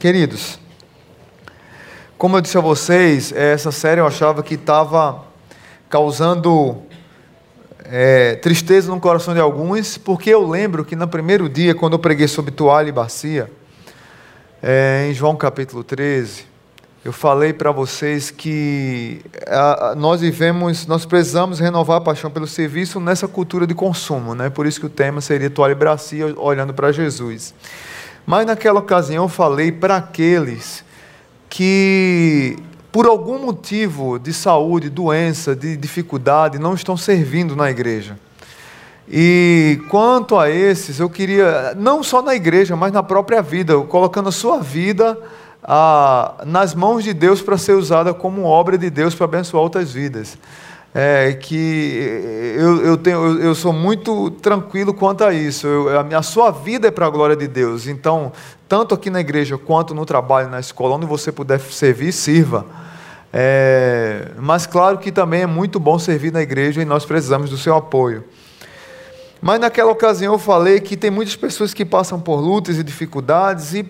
Queridos, como eu disse a vocês, essa série eu achava que estava causando é, tristeza no coração de alguns, porque eu lembro que no primeiro dia, quando eu preguei sobre toalha e bacia, é, em João capítulo 13, eu falei para vocês que a, a, nós vivemos, nós precisamos renovar a paixão pelo serviço nessa cultura de consumo, né? Por isso que o tema seria toalha e bacia olhando para Jesus. Mas naquela ocasião eu falei para aqueles que, por algum motivo de saúde, doença, de dificuldade, não estão servindo na igreja. E quanto a esses, eu queria, não só na igreja, mas na própria vida, colocando a sua vida ah, nas mãos de Deus para ser usada como obra de Deus para abençoar outras vidas é, que eu, eu, tenho, eu, eu, sou muito tranquilo quanto a isso. Eu, a, minha, sua vida é para a glória de Deus. Então, tanto aqui na igreja quanto no trabalho, na escola, onde você puder servir, sirva. É, mas claro que também é muito bom servir na igreja e nós precisamos do seu apoio. Mas naquela ocasião eu falei que tem muitas pessoas que passam por lutas e dificuldades e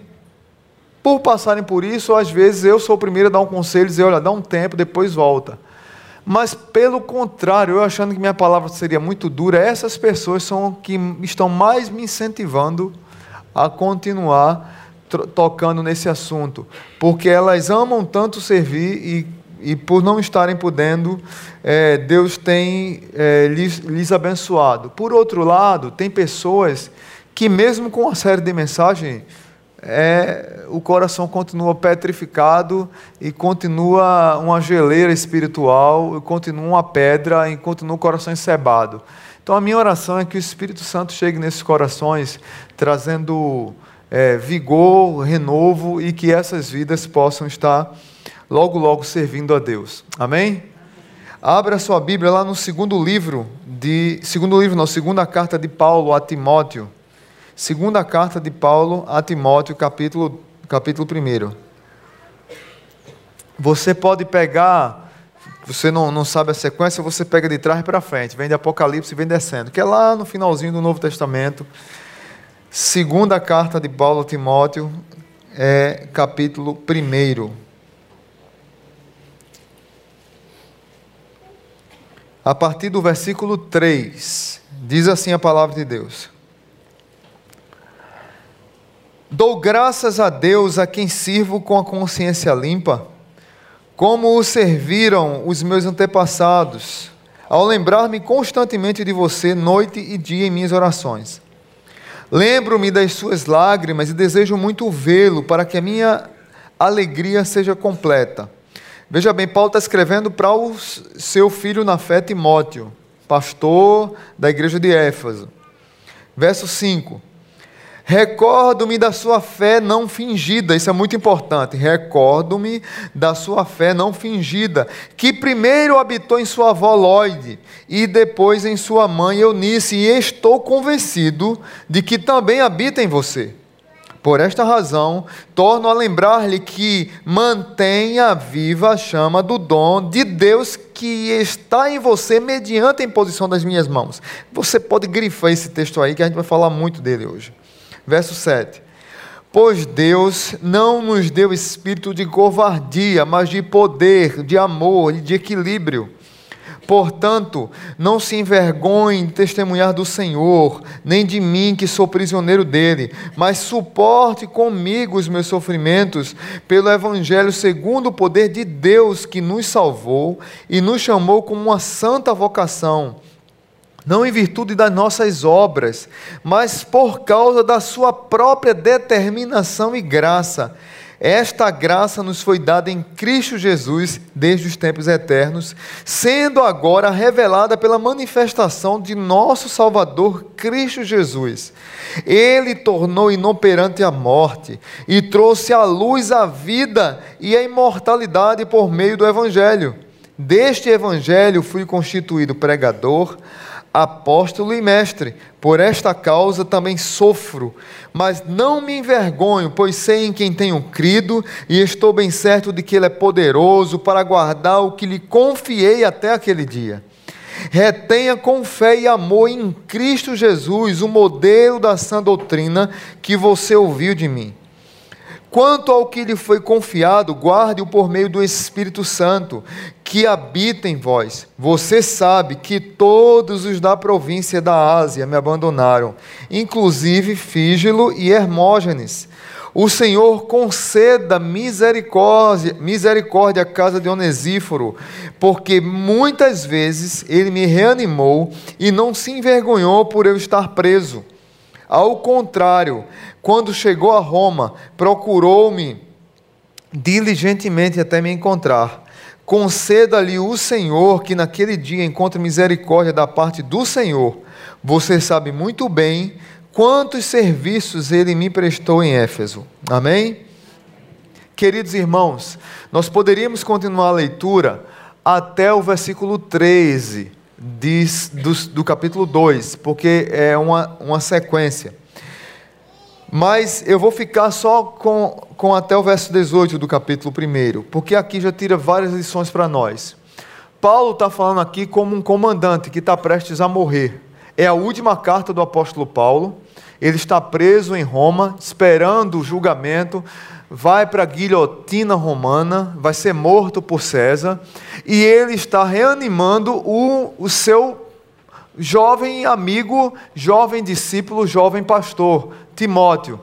por passarem por isso, às vezes eu sou o primeiro a dar um conselho e dizer, olha, dá um tempo, depois volta. Mas, pelo contrário, eu achando que minha palavra seria muito dura, essas pessoas são que estão mais me incentivando a continuar tocando nesse assunto, porque elas amam tanto servir e, e por não estarem podendo, é, Deus tem é, lhes, lhes abençoado. Por outro lado, tem pessoas que, mesmo com uma série de mensagens, é, o coração continua petrificado e continua uma geleira espiritual, e continua uma pedra e continua o coração encebado. Então a minha oração é que o Espírito Santo chegue nesses corações, trazendo é, vigor, renovo e que essas vidas possam estar logo, logo servindo a Deus. Amém? Abra sua Bíblia lá no segundo livro de. Segundo livro, não, segunda carta de Paulo a Timóteo. Segunda carta de Paulo a Timóteo, capítulo, capítulo 1. Você pode pegar, você não, não sabe a sequência, você pega de trás para frente, vem de Apocalipse e vem descendo, que é lá no finalzinho do Novo Testamento. Segunda carta de Paulo a Timóteo, é capítulo 1. A partir do versículo 3, diz assim a palavra de Deus. Dou graças a Deus a quem sirvo com a consciência limpa, como o serviram os meus antepassados, ao lembrar-me constantemente de você, noite e dia em minhas orações. Lembro-me das suas lágrimas e desejo muito vê-lo para que a minha alegria seja completa. Veja bem, Paulo está escrevendo para o seu filho na fé, Timóteo, pastor da igreja de Éfeso. Verso 5. Recordo-me da sua fé não fingida, isso é muito importante. Recordo-me da sua fé não fingida, que primeiro habitou em sua avó Lloyd e depois em sua mãe Eunice, e estou convencido de que também habita em você. Por esta razão, torno a lembrar-lhe que mantenha viva a chama do dom de Deus que está em você mediante a imposição das minhas mãos. Você pode grifar esse texto aí, que a gente vai falar muito dele hoje. Verso 7. Pois Deus não nos deu espírito de covardia, mas de poder, de amor e de equilíbrio. Portanto, não se envergonhe de testemunhar do Senhor, nem de mim, que sou prisioneiro dele, mas suporte comigo os meus sofrimentos pelo Evangelho, segundo o poder de Deus que nos salvou e nos chamou com uma santa vocação não em virtude das nossas obras, mas por causa da sua própria determinação e graça. Esta graça nos foi dada em Cristo Jesus desde os tempos eternos, sendo agora revelada pela manifestação de nosso Salvador Cristo Jesus. Ele tornou inoperante a morte e trouxe à luz a vida e a imortalidade por meio do Evangelho. Deste Evangelho fui constituído pregador apóstolo e mestre. Por esta causa também sofro, mas não me envergonho, pois sei em quem tenho crido e estou bem certo de que Ele é poderoso para guardar o que lhe confiei até aquele dia. Retenha com fé e amor em Cristo Jesus o modelo da sã doutrina que você ouviu de mim. Quanto ao que lhe foi confiado, guarde-o por meio do Espírito Santo, que habita em vós. Você sabe que todos os da província da Ásia me abandonaram, inclusive Fígelo e Hermógenes. O Senhor conceda misericórdia, misericórdia à casa de Onesíforo, porque muitas vezes ele me reanimou e não se envergonhou por eu estar preso. Ao contrário, quando chegou a Roma, procurou-me diligentemente até me encontrar. Conceda-lhe o Senhor que naquele dia encontre misericórdia da parte do Senhor. Você sabe muito bem quantos serviços ele me prestou em Éfeso. Amém? Queridos irmãos, nós poderíamos continuar a leitura até o versículo 13 diz, do, do capítulo 2, porque é uma, uma sequência. Mas eu vou ficar só com, com até o verso 18 do capítulo 1, porque aqui já tira várias lições para nós. Paulo está falando aqui como um comandante que está prestes a morrer. É a última carta do apóstolo Paulo. Ele está preso em Roma, esperando o julgamento vai para a guilhotina romana, vai ser morto por César, e ele está reanimando o, o seu jovem amigo, jovem discípulo, jovem pastor, Timóteo.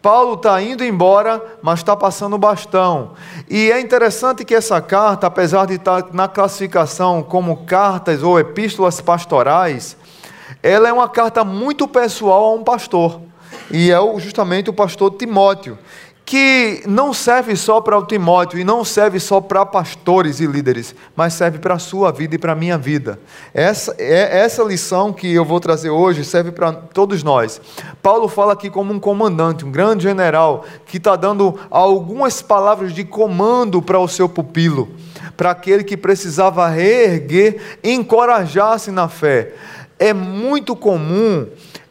Paulo está indo embora, mas está passando o bastão. E é interessante que essa carta, apesar de estar tá na classificação como cartas ou epístolas pastorais, ela é uma carta muito pessoal a um pastor. E é justamente o pastor Timóteo que não serve só para o Timóteo e não serve só para pastores e líderes, mas serve para a sua vida e para a minha vida. Essa, é, essa lição que eu vou trazer hoje serve para todos nós. Paulo fala aqui como um comandante, um grande general, que está dando algumas palavras de comando para o seu pupilo, para aquele que precisava reerguer, encorajar-se na fé. É muito comum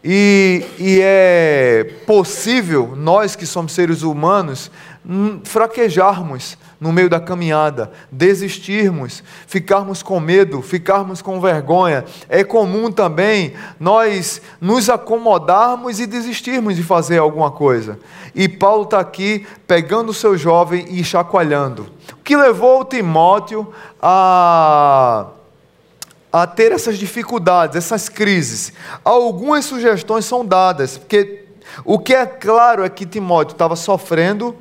e, e, é possível, nós que somos seres humanos, hum, fraquejarmos no meio da caminhada, desistirmos, ficarmos com medo, ficarmos com vergonha. É comum também nós nos acomodarmos e desistirmos de fazer alguma coisa. E Paulo está aqui pegando o seu jovem e chacoalhando. O que levou Timóteo a a ter essas dificuldades, essas crises. Algumas sugestões são dadas, porque o que é claro é que Timóteo estava sofrendo,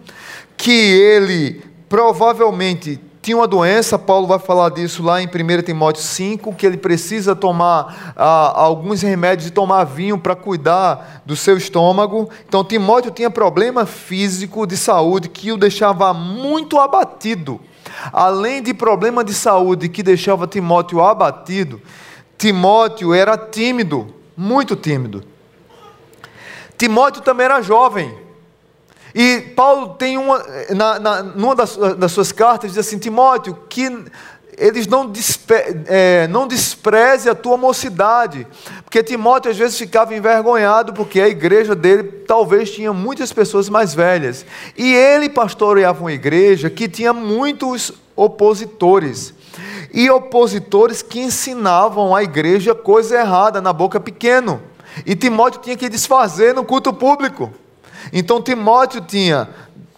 que ele provavelmente tinha uma doença, Paulo vai falar disso lá em 1 Timóteo 5, que ele precisa tomar ah, alguns remédios e tomar vinho para cuidar do seu estômago. Então, Timóteo tinha problema físico de saúde que o deixava muito abatido. Além de problema de saúde que deixava Timóteo abatido, Timóteo era tímido, muito tímido. Timóteo também era jovem. E Paulo tem uma, na, na, numa das, das suas cartas, diz assim: Timóteo, que eles não, despe, é, não despreze a tua mocidade. Porque Timóteo às vezes ficava envergonhado, porque a igreja dele talvez tinha muitas pessoas mais velhas. E ele pastoreava uma igreja que tinha muitos opositores. E opositores que ensinavam à igreja coisa errada na boca pequeno. E Timóteo tinha que desfazer no culto público. Então Timóteo tinha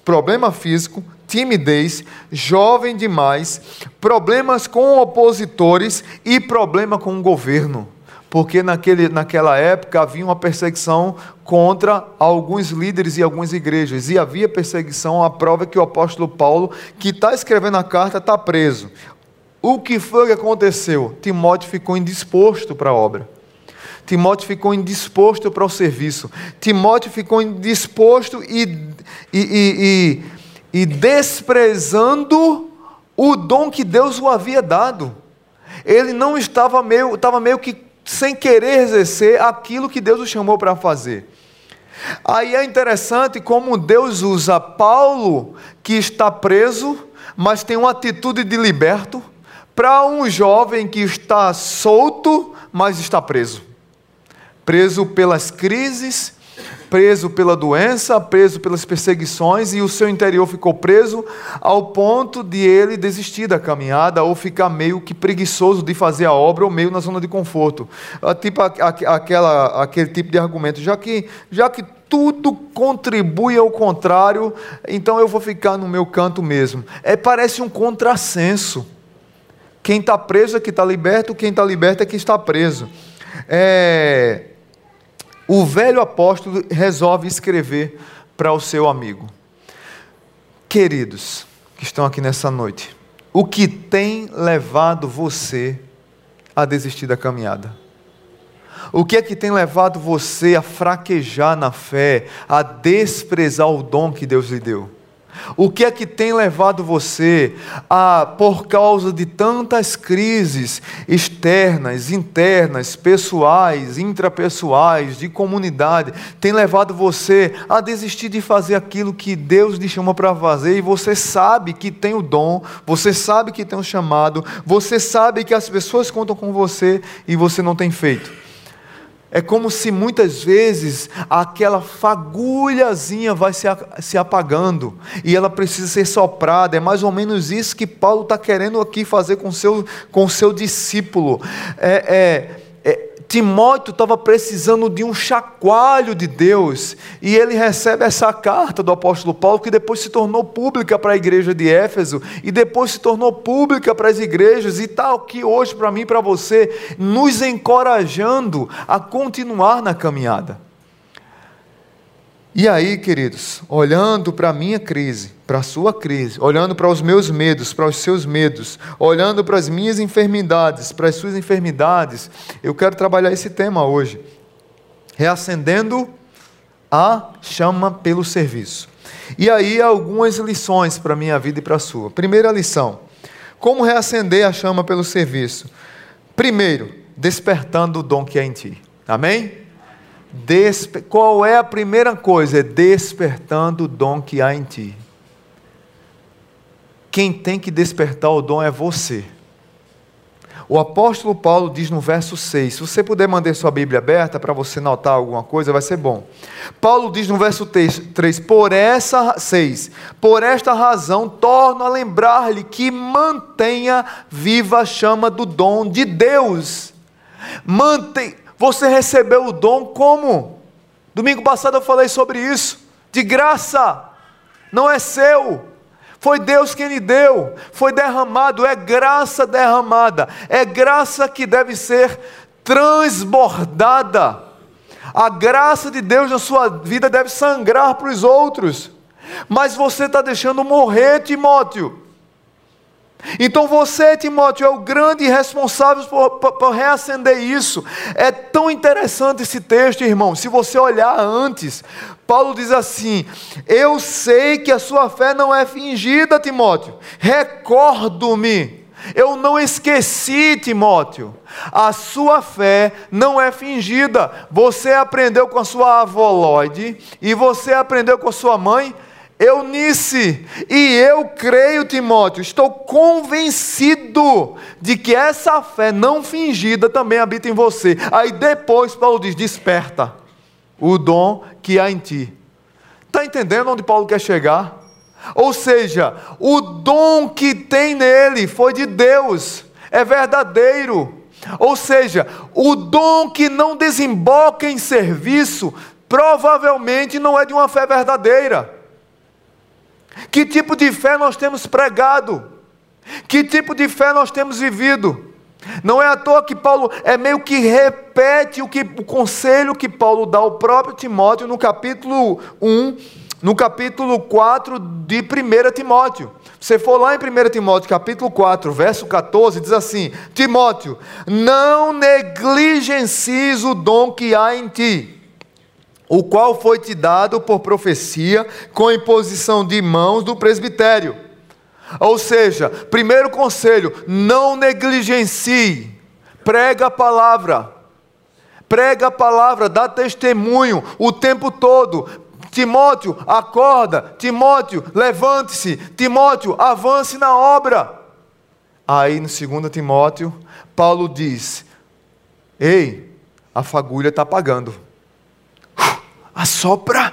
problema físico, timidez, jovem demais, problemas com opositores e problema com o governo. Porque naquele, naquela época havia uma perseguição contra alguns líderes e algumas igrejas. E havia perseguição, a prova é que o apóstolo Paulo, que está escrevendo a carta, está preso. O que foi que aconteceu? Timóteo ficou indisposto para a obra. Timóteo ficou indisposto para o serviço. Timóteo ficou indisposto e, e, e, e desprezando o dom que Deus o havia dado. Ele não estava meio, estava meio que sem querer exercer aquilo que Deus o chamou para fazer. Aí é interessante como Deus usa Paulo, que está preso, mas tem uma atitude de liberto, para um jovem que está solto, mas está preso. Preso pelas crises, preso pela doença, preso pelas perseguições, e o seu interior ficou preso ao ponto de ele desistir da caminhada ou ficar meio que preguiçoso de fazer a obra ou meio na zona de conforto. Ah, tipo aquela, aquele tipo de argumento, já que, já que tudo contribui ao contrário, então eu vou ficar no meu canto mesmo. É parece um contrassenso. Quem está preso é que está liberto, quem está liberto é que está preso. É... O velho apóstolo resolve escrever para o seu amigo: Queridos que estão aqui nessa noite, o que tem levado você a desistir da caminhada? O que é que tem levado você a fraquejar na fé, a desprezar o dom que Deus lhe deu? O que é que tem levado você a, por causa de tantas crises externas, internas, pessoais, intrapessoais, de comunidade, tem levado você a desistir de fazer aquilo que Deus lhe chama para fazer e você sabe que tem o dom, você sabe que tem o chamado, você sabe que as pessoas contam com você e você não tem feito? É como se muitas vezes aquela fagulhazinha vai se, se apagando e ela precisa ser soprada. É mais ou menos isso que Paulo está querendo aqui fazer com seu, com seu discípulo. É, é, Timóteo estava precisando de um chacoalho de Deus, e ele recebe essa carta do apóstolo Paulo, que depois se tornou pública para a igreja de Éfeso, e depois se tornou pública para as igrejas, e está aqui hoje para mim e para você, nos encorajando a continuar na caminhada. E aí, queridos, olhando para a minha crise, para a sua crise, olhando para os meus medos, para os seus medos, olhando para as minhas enfermidades, para as suas enfermidades, eu quero trabalhar esse tema hoje. Reacendendo a chama pelo serviço. E aí, algumas lições para a minha vida e para a sua. Primeira lição: como reacender a chama pelo serviço? Primeiro, despertando o dom que há em ti. Amém? Despe... Qual é a primeira coisa? É despertando o dom que há em ti. Quem tem que despertar o dom é você. O apóstolo Paulo diz no verso 6, se você puder manter sua Bíblia aberta para você notar alguma coisa, vai ser bom. Paulo diz no verso 3, por essa 6, por esta razão torno a lembrar-lhe que mantenha viva a chama do dom de Deus. Mantém você recebeu o dom como? Domingo passado eu falei sobre isso. De graça. Não é seu. Foi Deus quem lhe deu. Foi derramado. É graça derramada. É graça que deve ser transbordada. A graça de Deus na sua vida deve sangrar para os outros. Mas você está deixando morrer, Timóteo. Então você, Timóteo, é o grande responsável por, por, por, reacender isso. É tão interessante esse texto, irmão. Se você olhar antes, Paulo diz assim: Eu sei que a sua fé não é fingida, Timóteo. Recordo-me. Eu não esqueci, Timóteo. A sua fé não é fingida. Você aprendeu com a sua avó Lloyd e você aprendeu com a sua mãe Eunice, e eu creio, Timóteo, estou convencido de que essa fé não fingida também habita em você. Aí depois Paulo diz: desperta o dom que há em ti. Está entendendo onde Paulo quer chegar? Ou seja, o dom que tem nele foi de Deus, é verdadeiro. Ou seja, o dom que não desemboca em serviço, provavelmente não é de uma fé verdadeira. Que tipo de fé nós temos pregado? Que tipo de fé nós temos vivido? Não é à toa que Paulo é meio que repete o, que, o conselho que Paulo dá ao próprio Timóteo no capítulo 1, no capítulo 4 de 1 Timóteo. Você for lá em 1 Timóteo, capítulo 4, verso 14, diz assim: Timóteo, não negligencies o dom que há em ti o qual foi te dado por profecia com imposição de mãos do presbitério. Ou seja, primeiro conselho, não negligencie, prega a palavra, prega a palavra, dá testemunho o tempo todo. Timóteo, acorda, Timóteo, levante-se, Timóteo, avance na obra. Aí no 2 Timóteo, Paulo diz: Ei, a fagulha está apagando assopra.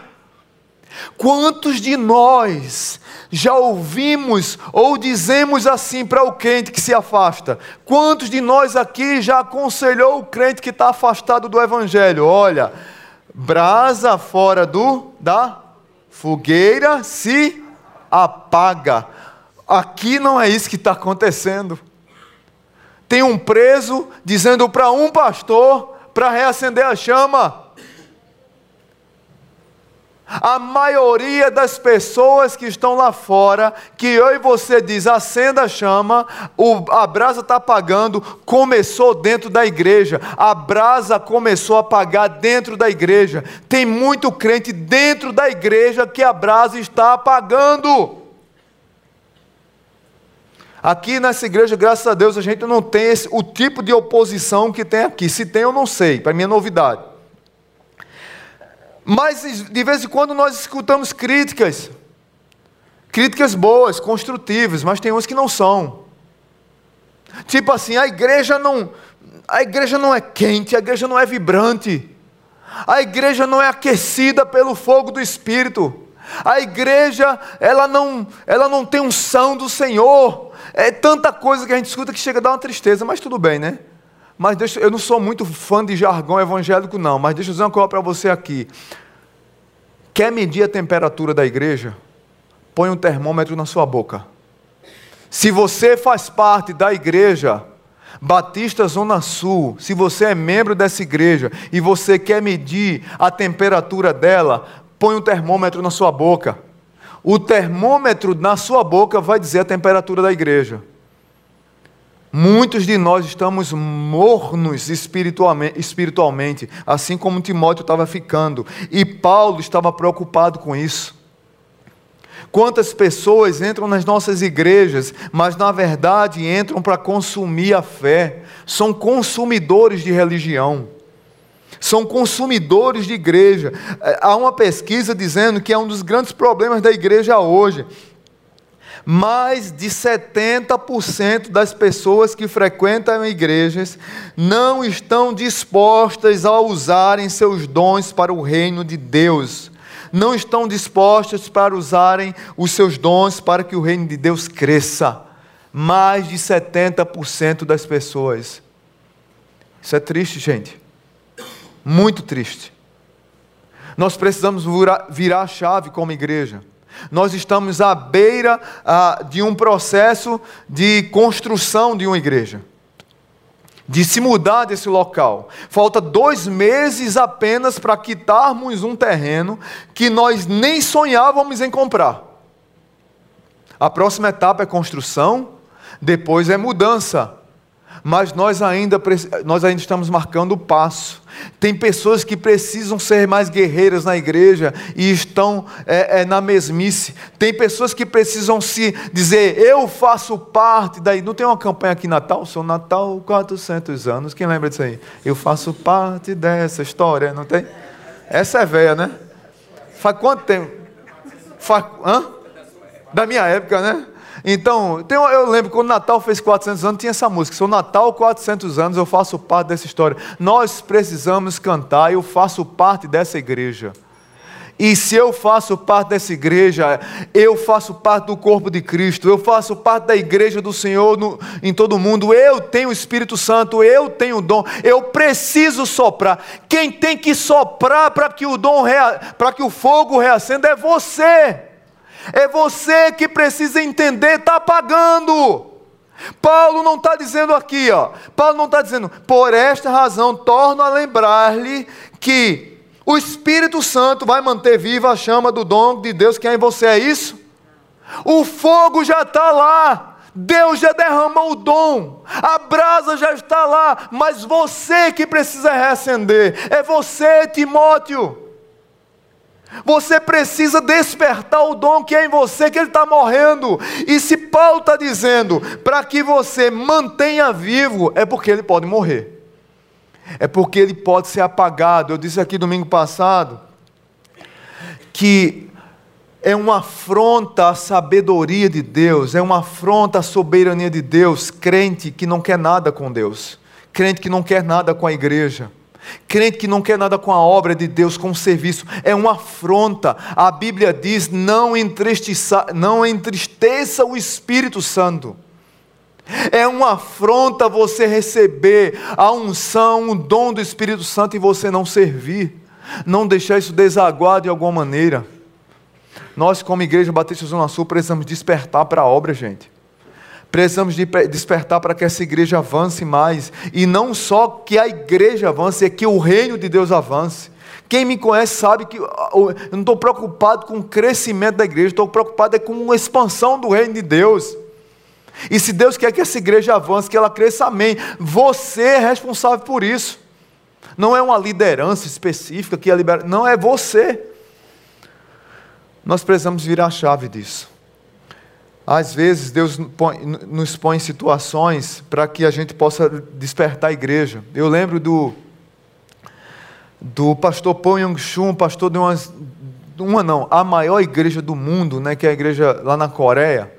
Quantos de nós já ouvimos ou dizemos assim para o crente que se afasta? Quantos de nós aqui já aconselhou o crente que está afastado do Evangelho? Olha, brasa fora do da fogueira se apaga. Aqui não é isso que está acontecendo. Tem um preso dizendo para um pastor para reacender a chama. A maioria das pessoas que estão lá fora, que eu e você diz, acenda a chama, o, a brasa está apagando, começou dentro da igreja. A brasa começou a apagar dentro da igreja. Tem muito crente dentro da igreja que a brasa está apagando. Aqui nessa igreja, graças a Deus, a gente não tem esse, o tipo de oposição que tem aqui. Se tem, eu não sei, para mim é novidade. Mas de vez em quando nós escutamos críticas, críticas boas, construtivas, mas tem uns que não são. Tipo assim, a igreja não, a igreja não é quente, a igreja não é vibrante. A igreja não é aquecida pelo fogo do espírito. A igreja, ela não, ela não tem unção do Senhor. É tanta coisa que a gente escuta que chega a dar uma tristeza, mas tudo bem, né? Mas deixa, eu não sou muito fã de jargão evangélico, não, mas deixa eu dizer uma coisa para você aqui. Quer medir a temperatura da igreja? Põe um termômetro na sua boca. Se você faz parte da igreja Batista Zona Sul, se você é membro dessa igreja e você quer medir a temperatura dela, põe um termômetro na sua boca. O termômetro na sua boca vai dizer a temperatura da igreja. Muitos de nós estamos mornos espiritualmente, assim como Timóteo estava ficando, e Paulo estava preocupado com isso. Quantas pessoas entram nas nossas igrejas, mas na verdade entram para consumir a fé, são consumidores de religião são consumidores de igreja. É, há uma pesquisa dizendo que é um dos grandes problemas da igreja hoje. Mais de 70% das pessoas que frequentam igrejas não estão dispostas a usarem seus dons para o reino de Deus. Não estão dispostas para usarem os seus dons para que o reino de Deus cresça. Mais de 70% das pessoas. Isso é triste, gente. Muito triste. Nós precisamos virar a chave como igreja. Nós estamos à beira ah, de um processo de construção de uma igreja, de se mudar desse local. Falta dois meses apenas para quitarmos um terreno que nós nem sonhávamos em comprar. A próxima etapa é construção, depois é mudança mas nós ainda, nós ainda estamos marcando o passo. Tem pessoas que precisam ser mais guerreiras na igreja e estão é, é, na mesmice. Tem pessoas que precisam se dizer, eu faço parte daí. Não tem uma campanha aqui Natal? Sou Natal 400 anos. Quem lembra disso aí? Eu faço parte dessa história, não tem? Essa é velha, né? Faz quanto tempo? Faz, hã? Da minha época, né? Então, eu lembro quando o Natal fez 400 anos, tinha essa música. Sou Natal 400 anos, eu faço parte dessa história. Nós precisamos cantar, eu faço parte dessa igreja. E se eu faço parte dessa igreja, eu faço parte do corpo de Cristo, eu faço parte da igreja do Senhor no, em todo o mundo, eu tenho o Espírito Santo, eu tenho o dom, eu preciso soprar. Quem tem que soprar para que o dom para que o fogo reacenda é você. É você que precisa entender, está pagando. Paulo não está dizendo aqui, ó. Paulo não está dizendo, por esta razão, torno a lembrar-lhe que o Espírito Santo vai manter viva a chama do dom de Deus que é em você, é isso? O fogo já está lá. Deus já derramou o dom, a brasa já está lá, mas você que precisa reacender, é você, Timóteo. Você precisa despertar o dom que é em você, que ele está morrendo. E se Paulo está dizendo para que você mantenha vivo, é porque ele pode morrer. É porque ele pode ser apagado. Eu disse aqui domingo passado que é uma afronta à sabedoria de Deus, é uma afronta à soberania de Deus, crente que não quer nada com Deus, crente que não quer nada com a igreja. Crente que não quer nada com a obra de Deus, com o serviço, é uma afronta. A Bíblia diz: não entristeça, não entristeça o Espírito Santo. É uma afronta você receber a unção, o dom do Espírito Santo e você não servir. não deixar isso desaguar de alguma maneira. Nós, como Igreja Batista Zona Sul, precisamos despertar para a obra, gente. Precisamos de despertar para que essa igreja avance mais. E não só que a igreja avance, é que o reino de Deus avance. Quem me conhece sabe que eu não estou preocupado com o crescimento da igreja, estou preocupado é com a expansão do reino de Deus. E se Deus quer que essa igreja avance, que ela cresça, amém. Você é responsável por isso. Não é uma liderança específica que é libera, não é você. Nós precisamos virar a chave disso. Às vezes Deus nos põe em situações para que a gente possa despertar a igreja. Eu lembro do do pastor Paul Young-chun, pastor de uma, uma não, a maior igreja do mundo, né, que é a igreja lá na Coreia.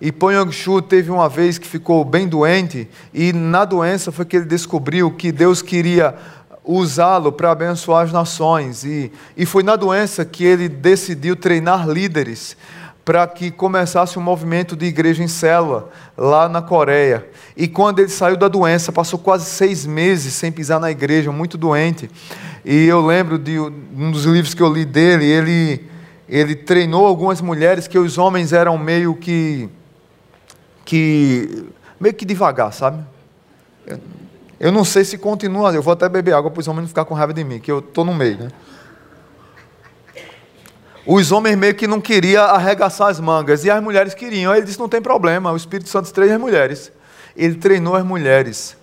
E Paul Young-chun teve uma vez que ficou bem doente e na doença foi que ele descobriu que Deus queria usá-lo para abençoar as nações. E, e foi na doença que ele decidiu treinar líderes para que começasse um movimento de igreja em célula lá na Coreia. E quando ele saiu da doença, passou quase seis meses sem pisar na igreja, muito doente. E eu lembro de um dos livros que eu li dele, ele, ele treinou algumas mulheres que os homens eram meio que, que meio que devagar, sabe? Eu não sei se continua, eu vou até beber água para os homens não ficar com raiva de mim, que eu estou no meio, né? Os homens meio que não queriam arregaçar as mangas, e as mulheres queriam. Aí ele disse: não tem problema, o Espírito Santo treina as mulheres. Ele treinou as mulheres.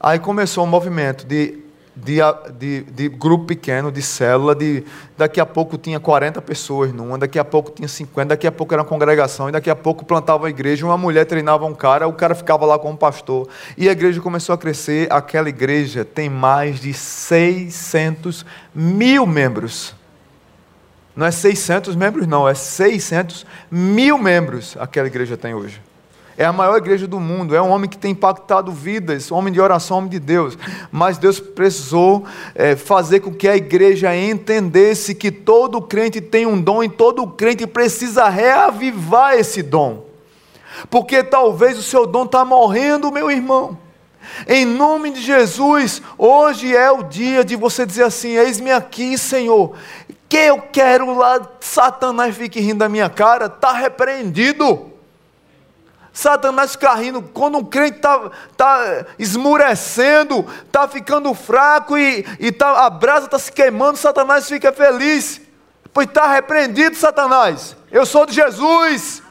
Aí começou um movimento de, de, de, de, grupo pequeno, de célula, de daqui a pouco tinha 40 pessoas numa, daqui a pouco tinha 50, daqui a pouco era uma congregação, e daqui a pouco plantava a igreja, uma mulher treinava um cara, o cara ficava lá como pastor. E a igreja começou a crescer, aquela igreja tem mais de 600 mil membros. Não é 600 membros, não, é 600 mil membros aquela igreja tem hoje. É a maior igreja do mundo, é um homem que tem impactado vidas, homem de oração, homem de Deus. Mas Deus precisou é, fazer com que a igreja entendesse que todo crente tem um dom e todo crente precisa reavivar esse dom. Porque talvez o seu dom está morrendo, meu irmão. Em nome de Jesus, hoje é o dia de você dizer assim: Eis-me aqui, Senhor que eu quero lá, Satanás fique rindo da minha cara, está repreendido. Satanás fica rindo, quando um crente está tá esmurecendo, está ficando fraco e, e tá, a brasa está se queimando, Satanás fica feliz, pois está repreendido, Satanás. Eu sou de Jesus.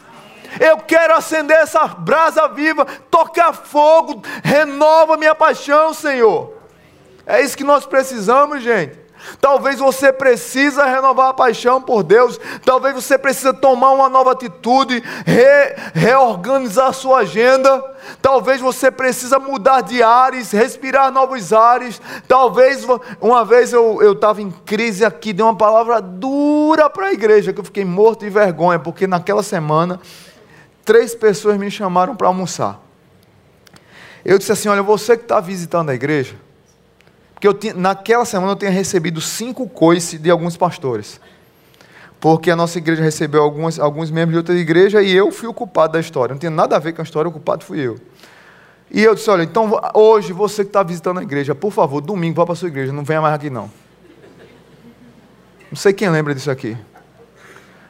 Eu quero acender essa brasa viva, tocar fogo, renova minha paixão, Senhor. É isso que nós precisamos, gente. Talvez você precisa renovar a paixão por Deus. Talvez você precisa tomar uma nova atitude, re, reorganizar sua agenda. Talvez você precisa mudar de ares, respirar novos ares. Talvez uma vez eu estava em crise aqui, dei uma palavra dura para a igreja, que eu fiquei morto de vergonha, porque naquela semana três pessoas me chamaram para almoçar. Eu disse assim: Olha, você que está visitando a igreja, porque eu tinha, naquela semana eu tinha recebido cinco coices de alguns pastores. Porque a nossa igreja recebeu alguns, alguns membros de outra igreja e eu fui o culpado da história. Não tinha nada a ver com a história, o culpado fui eu. E eu disse: olha, então hoje você que está visitando a igreja, por favor, domingo vá para a sua igreja, não venha mais aqui não. Não sei quem lembra disso aqui.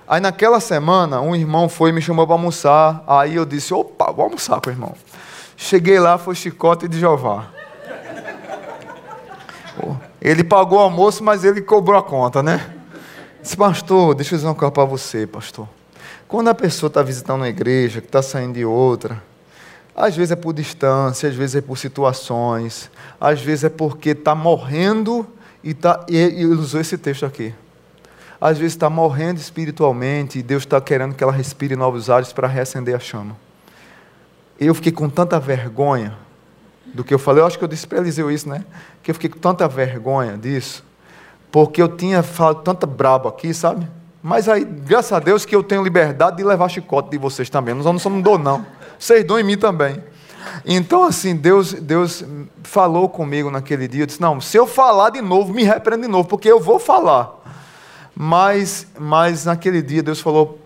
Aí naquela semana, um irmão foi e me chamou para almoçar. Aí eu disse: opa, vou almoçar com o irmão. Cheguei lá, foi chicote de Jeová. Ele pagou o almoço, mas ele cobrou a conta, né? Disse, pastor, deixa eu dizer uma coisa para você, pastor. Quando a pessoa está visitando uma igreja, que está saindo de outra, às vezes é por distância, às vezes é por situações, às vezes é porque está morrendo e, tá, e ele usou esse texto aqui. Às vezes está morrendo espiritualmente e Deus está querendo que ela respire novos ares para reacender a chama. Eu fiquei com tanta vergonha do que eu falei. Eu acho que eu disse para Eliseu isso, né? Que eu fiquei com tanta vergonha disso, porque eu tinha falado tanta brabo aqui, sabe? Mas aí, graças a Deus, que eu tenho liberdade de levar chicote de vocês também. Não, não, não dou, não. Vocês dão em mim também. Então, assim, Deus, Deus falou comigo naquele dia. Eu disse: Não, se eu falar de novo, me repreende de novo, porque eu vou falar. Mas, mas naquele dia, Deus falou,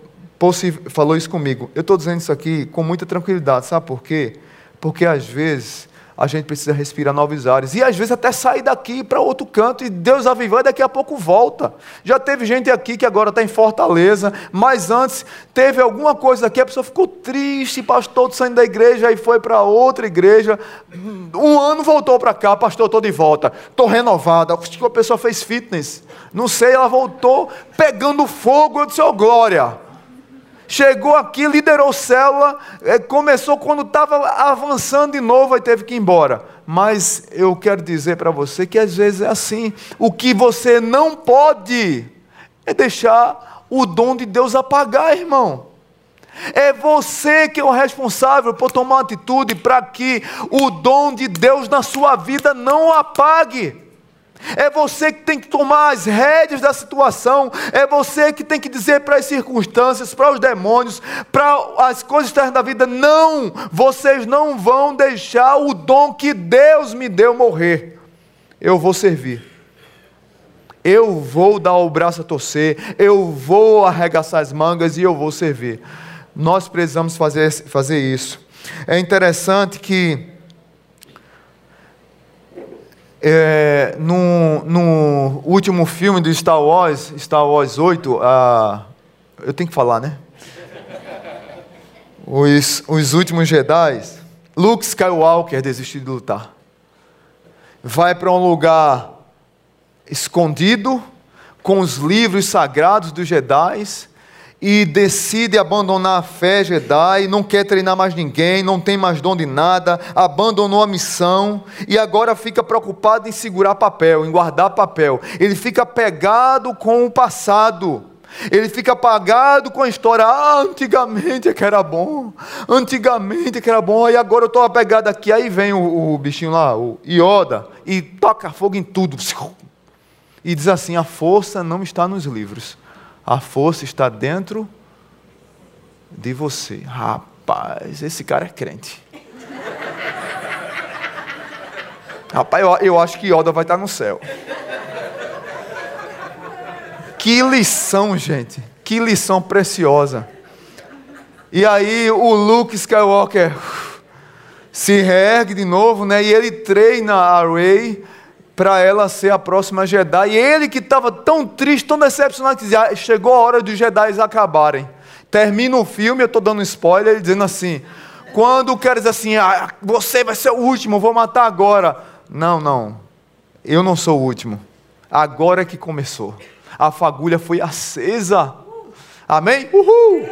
falou isso comigo. Eu estou dizendo isso aqui com muita tranquilidade, sabe por quê? Porque às vezes a gente precisa respirar novos ares. E às vezes até sair daqui para outro canto e Deus avivar e daqui a pouco volta. Já teve gente aqui que agora está em Fortaleza, mas antes teve alguma coisa aqui, a pessoa ficou triste, pastor, saindo da igreja e foi para outra igreja. Um ano voltou para cá, pastor, estou de volta, estou renovada. A pessoa fez fitness. Não sei, ela voltou pegando fogo. Eu disse, oh glória. Chegou aqui, liderou célula, é, começou quando estava avançando de novo, e teve que ir embora. Mas eu quero dizer para você que às vezes é assim. O que você não pode é deixar o dom de Deus apagar, irmão. É você que é o responsável por tomar atitude para que o dom de Deus na sua vida não apague. É você que tem que tomar as rédeas da situação. É você que tem que dizer para as circunstâncias, para os demônios, para as coisas externas da vida: não, vocês não vão deixar o dom que Deus me deu morrer. Eu vou servir. Eu vou dar o braço a torcer. Eu vou arregaçar as mangas e eu vou servir. Nós precisamos fazer, fazer isso. É interessante que é, no, no, último filme do Star Wars, Star Wars 8, a, eu tenho que falar, né? Os, os últimos Jedi, Luke Skywalker desistiu de lutar. Vai para um lugar escondido, com os livros sagrados dos Jedi, e decide abandonar a fé Jedi, não quer treinar mais ninguém, não tem mais dom de nada, abandonou a missão e agora fica preocupado em segurar papel, em guardar papel. Ele fica pegado com o passado. Ele fica apagado com a história. Ah, antigamente é que era bom. Antigamente é que era bom. E agora eu estou apegado aqui. Aí vem o, o bichinho lá, o Ioda, e toca fogo em tudo. E diz assim: a força não está nos livros a força está dentro de você. Rapaz, esse cara é crente. Rapaz, eu, eu acho que Yoda vai estar no céu. Que lição, gente. Que lição preciosa. E aí o Luke Skywalker se reergue de novo, né? E ele treina a Rey para ela ser a próxima Jedi. E ele que estava tão triste, tão decepcionado, que dizia, ah, chegou a hora dos Jedi acabarem. Termina o filme, eu estou dando spoiler, dizendo assim, quando quer dizer assim, ah, você vai ser o último, vou matar agora. Não, não, eu não sou o último. Agora é que começou. A fagulha foi acesa. Amém? Uhul!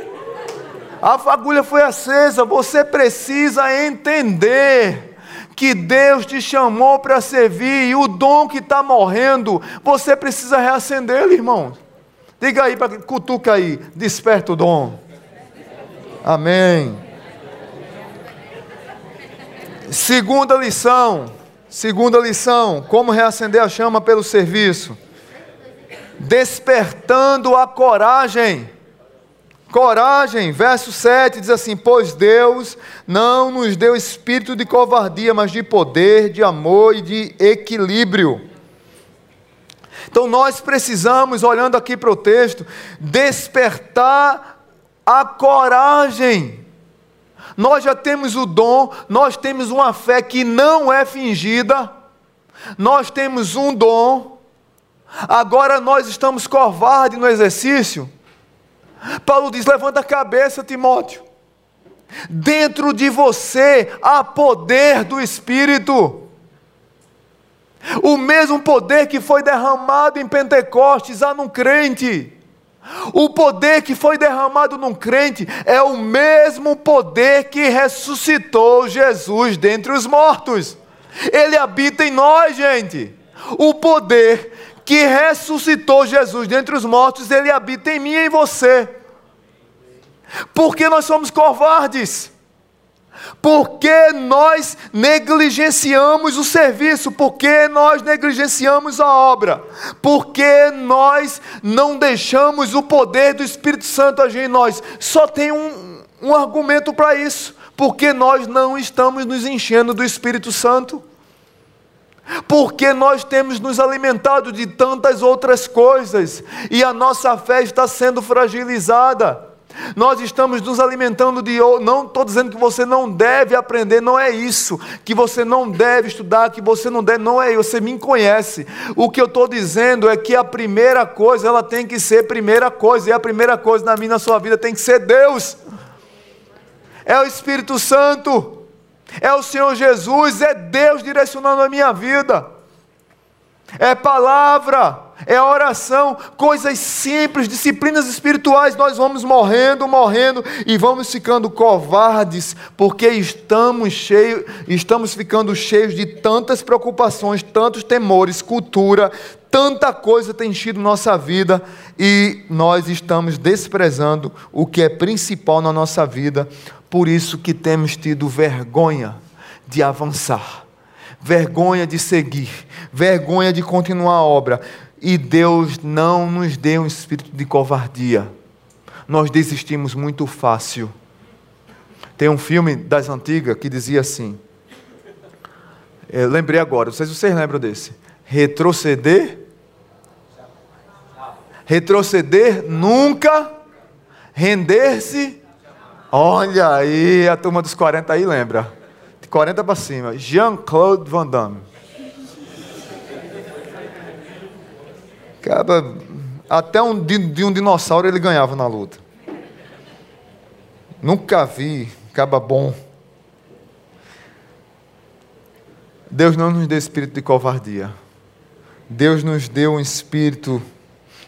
A fagulha foi acesa. Você precisa entender que Deus te chamou para servir e o dom que está morrendo, você precisa reacendê-lo, irmão. Diga aí, cutuca aí, desperta o dom. Amém. Segunda lição, segunda lição, como reacender a chama pelo serviço? Despertando a coragem. Coragem, verso 7 diz assim: Pois Deus não nos deu espírito de covardia, mas de poder, de amor e de equilíbrio. Então nós precisamos, olhando aqui para o texto, despertar a coragem. Nós já temos o dom, nós temos uma fé que não é fingida, nós temos um dom, agora nós estamos covardes no exercício. Paulo diz: levanta a cabeça, Timóteo. Dentro de você há poder do Espírito. O mesmo poder que foi derramado em Pentecostes há num crente. O poder que foi derramado num crente é o mesmo poder que ressuscitou Jesus dentre os mortos. Ele habita em nós, gente. O poder que ressuscitou Jesus dentre os mortos, ele habita em mim e em você. Porque nós somos covardes. Porque nós negligenciamos o serviço, porque nós negligenciamos a obra, porque nós não deixamos o poder do Espírito Santo agir em nós. Só tem um, um argumento para isso: porque nós não estamos nos enchendo do Espírito Santo porque nós temos nos alimentado de tantas outras coisas e a nossa fé está sendo fragilizada. Nós estamos nos alimentando de. Não estou dizendo que você não deve aprender, não é isso. Que você não deve estudar, que você não deve. Não é isso, você me conhece. O que eu estou dizendo é que a primeira coisa, ela tem que ser primeira coisa. E a primeira coisa na minha na sua vida tem que ser Deus. É o Espírito Santo. É o Senhor Jesus. É Deus direcionando a minha vida. É palavra é oração, coisas simples, disciplinas espirituais. Nós vamos morrendo, morrendo e vamos ficando covardes, porque estamos cheios, estamos ficando cheios de tantas preocupações, tantos temores, cultura, tanta coisa tem enchido nossa vida e nós estamos desprezando o que é principal na nossa vida. Por isso que temos tido vergonha de avançar, vergonha de seguir, vergonha de continuar a obra e Deus não nos deu um espírito de covardia. Nós desistimos muito fácil. Tem um filme das antigas que dizia assim. Eu lembrei agora, se vocês lembram desse. Retroceder. Retroceder nunca. Render-se. Olha aí, a turma dos 40 aí lembra. De 40 para cima. Jean-Claude Van Damme. Cara, até um, de, de um dinossauro ele ganhava na luta. Nunca vi caba bom. Deus não nos deu espírito de covardia. Deus nos deu um espírito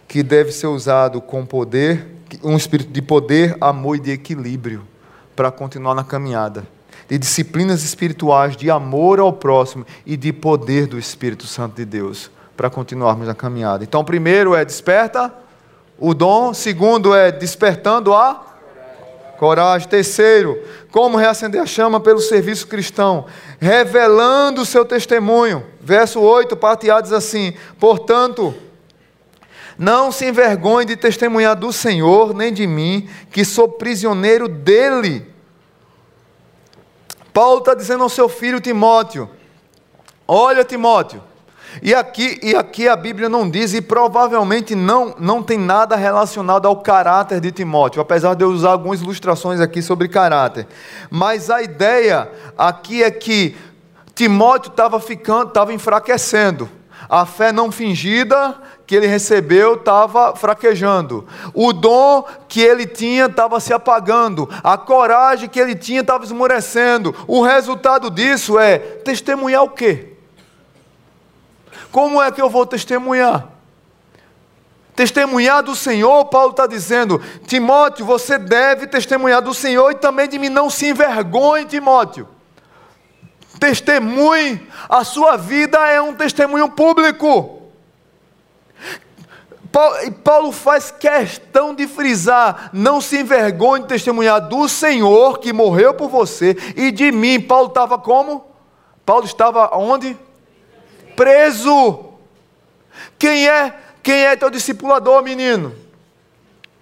que deve ser usado com poder, um espírito de poder, amor e de equilíbrio para continuar na caminhada. De disciplinas espirituais, de amor ao próximo e de poder do Espírito Santo de Deus para continuarmos na caminhada. Então, primeiro é desperta o dom, segundo é despertando a coragem. Terceiro, como reacender a chama pelo serviço cristão, revelando o seu testemunho. Verso 8, parte A diz assim: Portanto, não se envergonhe de testemunhar do Senhor, nem de mim, que sou prisioneiro dele. Paulo está dizendo ao seu filho Timóteo: Olha, Timóteo, e aqui, e aqui a Bíblia não diz, e provavelmente não, não tem nada relacionado ao caráter de Timóteo, apesar de eu usar algumas ilustrações aqui sobre caráter. Mas a ideia aqui é que Timóteo estava ficando, estava enfraquecendo. A fé não fingida que ele recebeu estava fraquejando. O dom que ele tinha estava se apagando. A coragem que ele tinha estava esmorecendo. O resultado disso é testemunhar o quê? Como é que eu vou testemunhar? Testemunhar do Senhor, Paulo está dizendo, Timóteo, você deve testemunhar do Senhor e também de mim. Não se envergonhe, Timóteo. Testemunhe, a sua vida é um testemunho público. Paulo faz questão de frisar: não se envergonhe de testemunhar do Senhor que morreu por você e de mim. Paulo estava como? Paulo estava onde? preso. Quem é? Quem é teu discipulador, menino?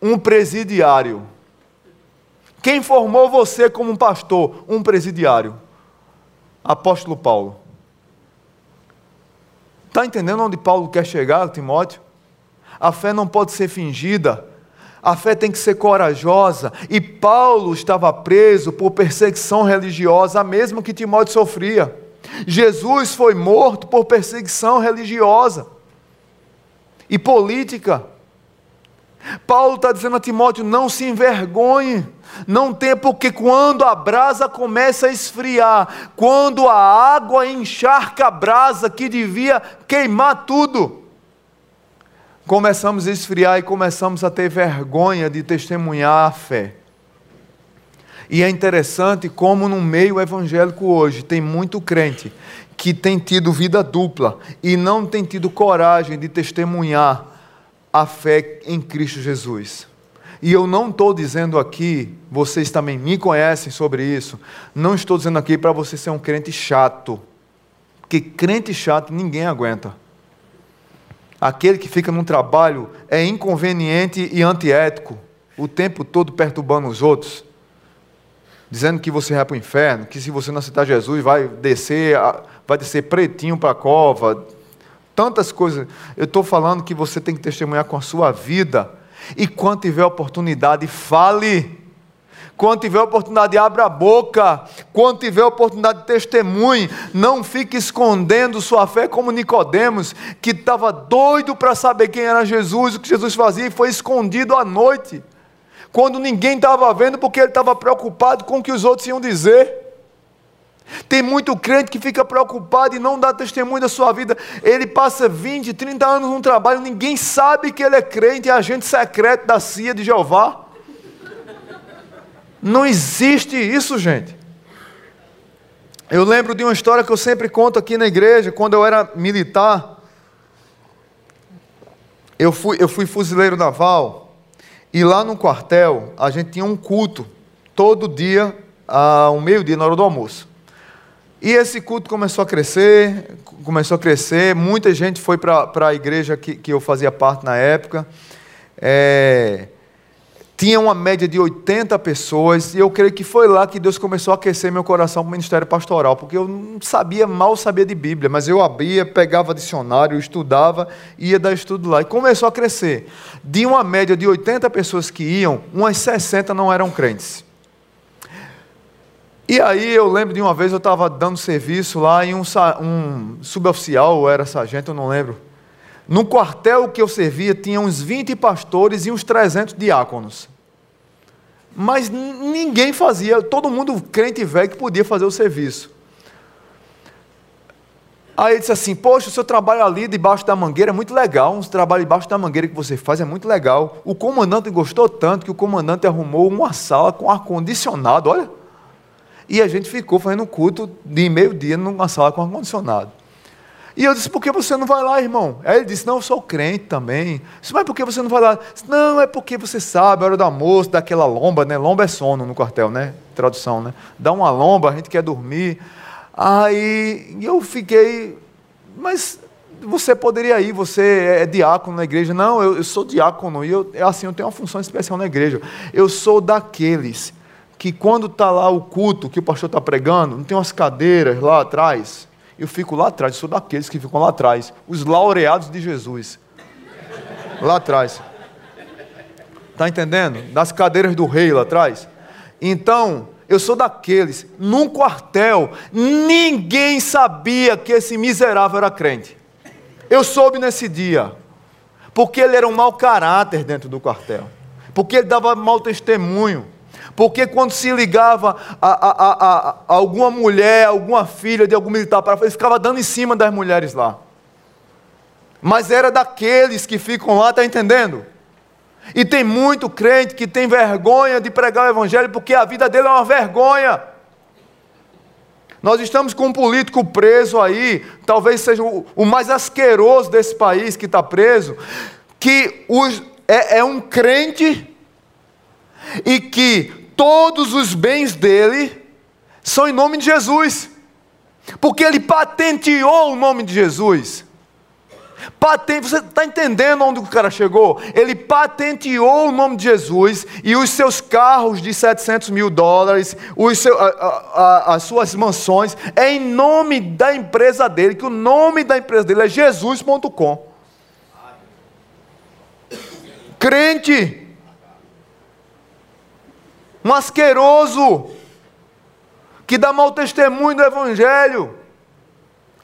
Um presidiário. Quem formou você como um pastor? Um presidiário. Apóstolo Paulo. Está entendendo onde Paulo quer chegar, Timóteo? A fé não pode ser fingida. A fé tem que ser corajosa. E Paulo estava preso por perseguição religiosa, a mesma que Timóteo sofria. Jesus foi morto por perseguição religiosa e política. Paulo está dizendo a Timóteo: não se envergonhe, não tem, porque quando a brasa começa a esfriar, quando a água encharca a brasa que devia queimar tudo, começamos a esfriar e começamos a ter vergonha de testemunhar a fé. E é interessante como no meio evangélico hoje tem muito crente que tem tido vida dupla e não tem tido coragem de testemunhar a fé em Cristo Jesus. E eu não estou dizendo aqui, vocês também me conhecem sobre isso, não estou dizendo aqui para você ser um crente chato, porque crente chato ninguém aguenta. Aquele que fica num trabalho é inconveniente e antiético, o tempo todo perturbando os outros dizendo que você vai para o inferno, que se você não aceitar Jesus vai descer, vai descer pretinho para a cova, tantas coisas. Eu estou falando que você tem que testemunhar com a sua vida. E quando tiver oportunidade, fale. Quando tiver oportunidade, abra a boca. Quando tiver oportunidade, testemunhe. Não fique escondendo sua fé como Nicodemos, que estava doido para saber quem era Jesus, o que Jesus fazia, e foi escondido à noite. Quando ninguém estava vendo, porque ele estava preocupado com o que os outros iam dizer. Tem muito crente que fica preocupado e não dá testemunho da sua vida. Ele passa 20, 30 anos no trabalho, ninguém sabe que ele é crente, é agente secreto da CIA de Jeová. Não existe isso, gente. Eu lembro de uma história que eu sempre conto aqui na igreja, quando eu era militar. Eu fui, eu fui fuzileiro naval, e lá no quartel a gente tinha um culto, todo dia, ao meio-dia, na hora do almoço. E esse culto começou a crescer, começou a crescer, muita gente foi para a igreja que, que eu fazia parte na época. É, tinha uma média de 80 pessoas, e eu creio que foi lá que Deus começou a aquecer meu coração para o ministério pastoral, porque eu não sabia, mal sabia de Bíblia, mas eu abria, pegava dicionário, estudava, ia dar estudo lá, e começou a crescer. De uma média de 80 pessoas que iam, umas 60 não eram crentes. E aí eu lembro de uma vez eu estava dando serviço lá e um, um suboficial, ou era sargento, eu não lembro. No quartel que eu servia tinha uns 20 pastores e uns 300 diáconos. Mas ninguém fazia, todo mundo crente velho que podia fazer o serviço. Aí ele disse assim: Poxa, o seu trabalho ali debaixo da mangueira é muito legal. Um trabalho debaixo da mangueira que você faz é muito legal. O comandante gostou tanto que o comandante arrumou uma sala com ar-condicionado, olha. E a gente ficou fazendo culto de meio-dia numa sala com ar-condicionado. E eu disse, por que você não vai lá, irmão? Aí ele disse, não, eu sou crente também. Disse, mas por que você não vai lá? Disse, não, é porque você sabe, a hora do almoço, daquela lomba, né? Lomba é sono no quartel, né? Tradução, né? Dá uma lomba, a gente quer dormir. Aí eu fiquei, mas você poderia ir, você é diácono na igreja. Não, eu, eu sou diácono e eu, é assim, eu tenho uma função especial na igreja. Eu sou daqueles que quando está lá o culto que o pastor está pregando, não tem umas cadeiras lá atrás? Eu fico lá atrás, sou daqueles que ficam lá atrás, os laureados de Jesus. Lá atrás. Está entendendo? Das cadeiras do rei lá atrás. Então, eu sou daqueles, num quartel, ninguém sabia que esse miserável era crente. Eu soube nesse dia, porque ele era um mau caráter dentro do quartel, porque ele dava mau testemunho porque quando se ligava a, a, a, a alguma mulher, alguma filha de algum militar para ele ficava dando em cima das mulheres lá. Mas era daqueles que ficam lá, está entendendo? E tem muito crente que tem vergonha de pregar o evangelho porque a vida dele é uma vergonha. Nós estamos com um político preso aí, talvez seja o, o mais asqueroso desse país que está preso, que os, é, é um crente e que todos os bens dele são em nome de Jesus, porque ele patenteou o nome de Jesus. Patente, você está entendendo onde o cara chegou? Ele patenteou o nome de Jesus e os seus carros de 700 mil dólares, os seu, a, a, as suas mansões, é em nome da empresa dele, que o nome da empresa dele é Jesus.com. Crente, um asqueroso, que dá mau testemunho do Evangelho.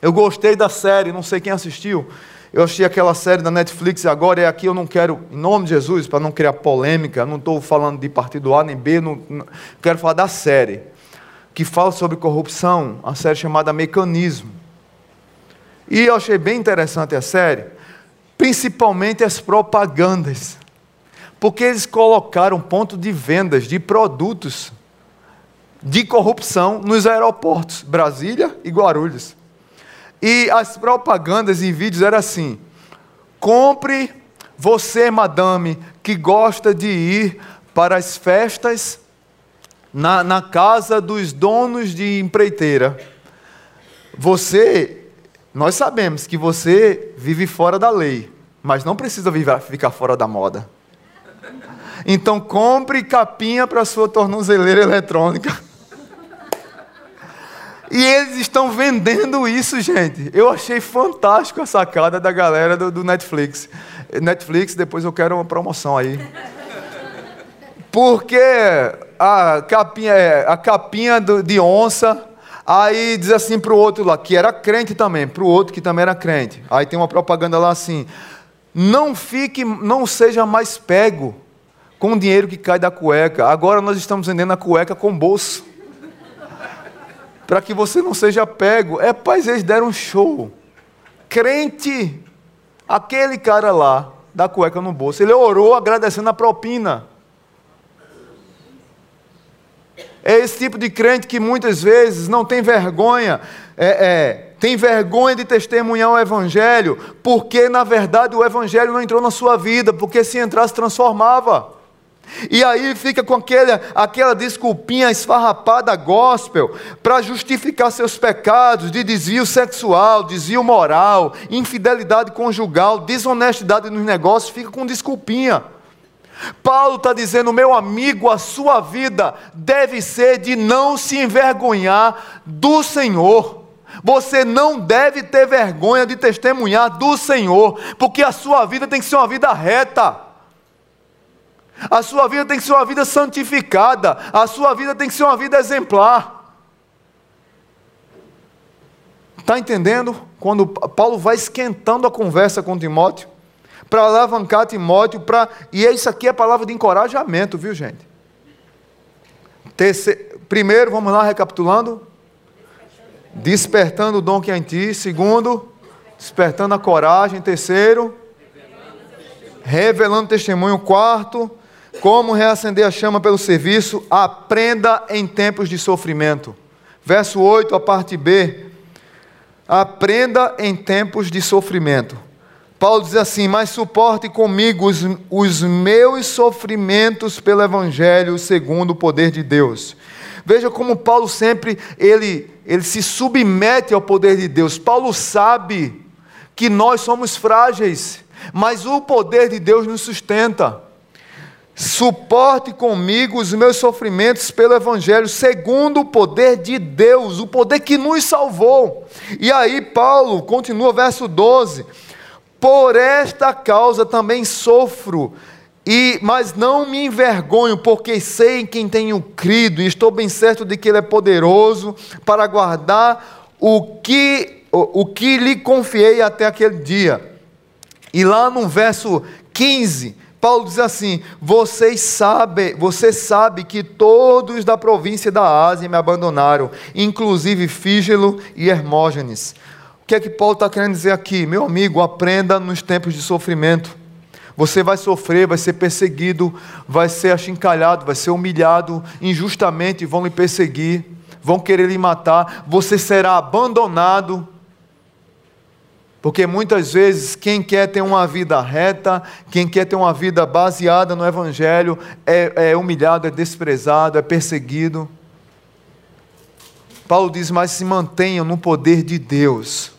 Eu gostei da série, não sei quem assistiu. Eu achei aquela série da Netflix agora, e aqui eu não quero, em nome de Jesus, para não criar polêmica, não estou falando de partido A nem B, não, não, quero falar da série, que fala sobre corrupção, a série chamada Mecanismo. E eu achei bem interessante a série, principalmente as propagandas porque eles colocaram ponto de vendas de produtos de corrupção nos aeroportos, Brasília e Guarulhos. E as propagandas e vídeos eram assim: compre você, madame, que gosta de ir para as festas na, na casa dos donos de empreiteira. Você, nós sabemos que você vive fora da lei, mas não precisa ficar fora da moda. Então compre capinha para sua tornozeleira eletrônica. E eles estão vendendo isso, gente. Eu achei fantástico a sacada da galera do, do, Netflix. Netflix, depois eu quero uma promoção aí. Porque a capinha, é, a capinha de onça, aí diz assim para o outro lá, que era crente também, para o outro que também era crente. Aí tem uma propaganda lá assim: não fique, não seja mais pego com o dinheiro que cai da cueca. Agora nós estamos vendendo a cueca com bolso. para que você não seja pego. É, paz, eles deram um show. Crente, aquele cara lá, da cueca no bolso, ele orou agradecendo a propina. É esse tipo de crente que muitas vezes não tem vergonha, é, é, tem vergonha de testemunhar o Evangelho, porque na verdade o Evangelho não entrou na sua vida, porque se entrasse transformava. E aí fica com aquela, aquela desculpinha esfarrapada gospel para justificar seus pecados de desvio sexual, desvio moral, infidelidade conjugal, desonestidade nos negócios, fica com desculpinha. Paulo está dizendo, meu amigo, a sua vida deve ser de não se envergonhar do Senhor. Você não deve ter vergonha de testemunhar do Senhor, porque a sua vida tem que ser uma vida reta. A sua vida tem que ser uma vida santificada. A sua vida tem que ser uma vida exemplar. Está entendendo? Quando Paulo vai esquentando a conversa com Timóteo, para alavancar Timóteo, para. E isso aqui é palavra de encorajamento, viu, gente? Terceiro... Primeiro, vamos lá, recapitulando. Despertando o dom que é em ti. Segundo, despertando a coragem. Terceiro, revelando testemunho. Quarto, como reacender a chama pelo serviço? Aprenda em tempos de sofrimento. Verso 8, a parte B. Aprenda em tempos de sofrimento. Paulo diz assim: Mas suporte comigo os, os meus sofrimentos pelo Evangelho, segundo o poder de Deus. Veja como Paulo sempre ele, ele se submete ao poder de Deus. Paulo sabe que nós somos frágeis, mas o poder de Deus nos sustenta. Suporte comigo os meus sofrimentos pelo Evangelho, segundo o poder de Deus, o poder que nos salvou. E aí, Paulo continua, verso 12: Por esta causa também sofro, e mas não me envergonho, porque sei em quem tenho crido, e estou bem certo de que Ele é poderoso para guardar o que, o, o que lhe confiei até aquele dia. E lá no verso 15 Paulo diz assim: Vocês sabem, você sabe que todos da província da Ásia me abandonaram, inclusive Fígelo e Hermógenes. O que é que Paulo está querendo dizer aqui? Meu amigo, aprenda nos tempos de sofrimento. Você vai sofrer, vai ser perseguido, vai ser achincalhado, vai ser humilhado injustamente, vão lhe perseguir, vão querer lhe matar, você será abandonado porque muitas vezes quem quer ter uma vida reta, quem quer ter uma vida baseada no Evangelho, é, é humilhado, é desprezado, é perseguido. Paulo diz: Mas se mantenham no poder de Deus.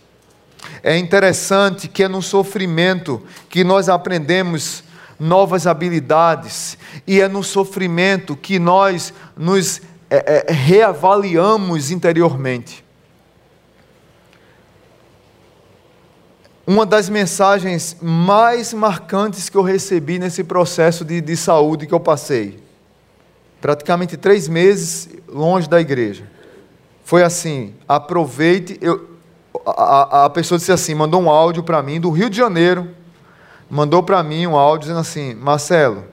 É interessante que é no sofrimento que nós aprendemos novas habilidades, e é no sofrimento que nós nos é, é, reavaliamos interiormente. Uma das mensagens mais marcantes que eu recebi nesse processo de, de saúde que eu passei. Praticamente três meses longe da igreja. Foi assim: aproveite. Eu, a, a pessoa disse assim: mandou um áudio para mim do Rio de Janeiro. Mandou para mim um áudio dizendo assim: Marcelo,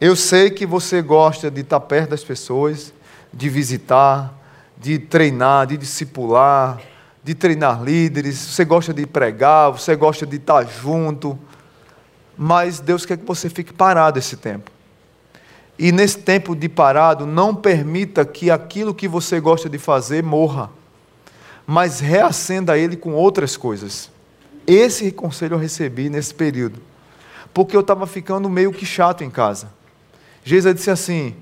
eu sei que você gosta de estar perto das pessoas, de visitar, de treinar, de discipular de treinar líderes, você gosta de pregar, você gosta de estar junto, mas Deus quer que você fique parado esse tempo. E nesse tempo de parado, não permita que aquilo que você gosta de fazer morra, mas reacenda ele com outras coisas. Esse conselho eu recebi nesse período, porque eu estava ficando meio que chato em casa. Geisa disse assim,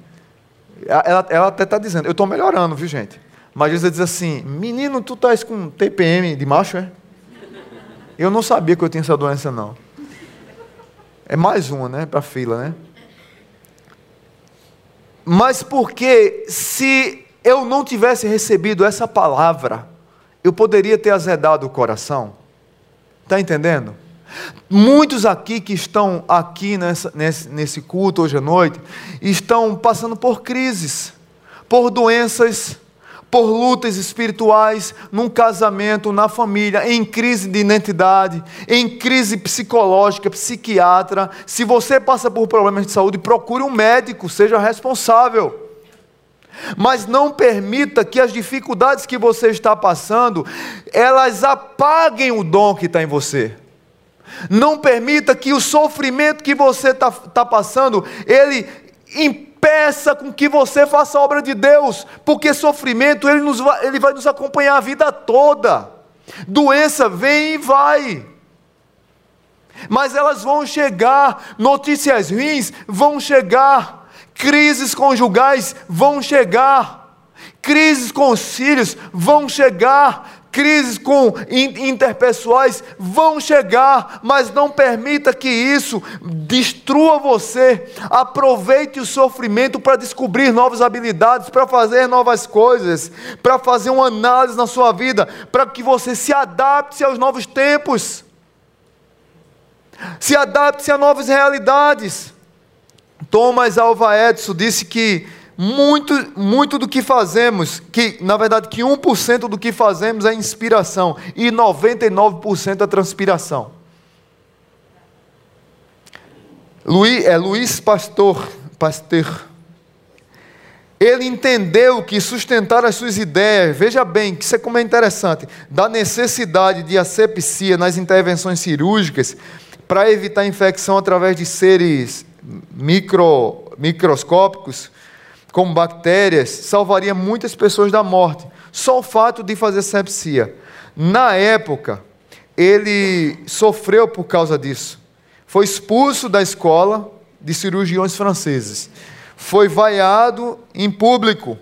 ela, ela até está dizendo, eu estou melhorando, viu gente? Mas Jesus diz assim: Menino, tu estás com TPM de macho, é? Eu não sabia que eu tinha essa doença, não. É mais uma, né? Para fila, né? Mas porque se eu não tivesse recebido essa palavra, eu poderia ter azedado o coração. Está entendendo? Muitos aqui que estão aqui nessa, nesse, nesse culto hoje à noite estão passando por crises, por doenças, por lutas espirituais, num casamento, na família, em crise de identidade, em crise psicológica, psiquiatra. Se você passa por problemas de saúde, procure um médico, seja responsável. Mas não permita que as dificuldades que você está passando, elas apaguem o dom que está em você. Não permita que o sofrimento que você está tá passando, ele impeça com que você faça a obra de Deus, porque sofrimento ele, nos ele vai nos acompanhar a vida toda. Doença vem e vai. Mas elas vão chegar, notícias ruins vão chegar, crises conjugais vão chegar, crises com os filhos vão chegar, crises com interpessoais vão chegar, mas não permita que isso destrua você. Aproveite o sofrimento para descobrir novas habilidades, para fazer novas coisas, para fazer uma análise na sua vida, para que você se adapte aos novos tempos. Se adapte a novas realidades. Thomas Alva Edison disse que muito, muito do que fazemos, que na verdade que 1% do que fazemos é inspiração e 99% é transpiração. Luiz, é Luiz Pastor, Pasteur. Ele entendeu que sustentar as suas ideias, veja bem, que isso é como é interessante, da necessidade de asepsia nas intervenções cirúrgicas para evitar infecção através de seres micro, microscópicos, como bactérias, salvaria muitas pessoas da morte. Só o fato de fazer sepsia. Na época, ele sofreu por causa disso. Foi expulso da escola de cirurgiões franceses. Foi vaiado em público,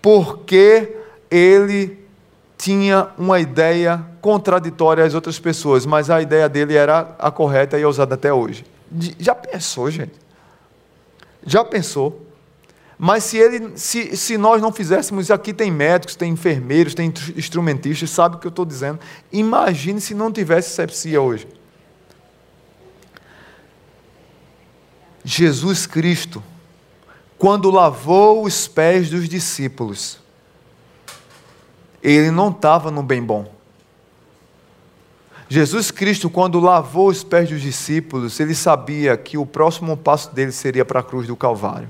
porque ele tinha uma ideia contraditória às outras pessoas, mas a ideia dele era a correta e é usada até hoje. Já pensou, gente? Já pensou? Mas se, ele, se, se nós não fizéssemos, aqui tem médicos, tem enfermeiros, tem instrumentistas, sabe o que eu estou dizendo? Imagine se não tivesse sepsia hoje. Jesus Cristo, quando lavou os pés dos discípulos, ele não estava no bem bom. Jesus Cristo, quando lavou os pés dos discípulos, ele sabia que o próximo passo dele seria para a cruz do Calvário.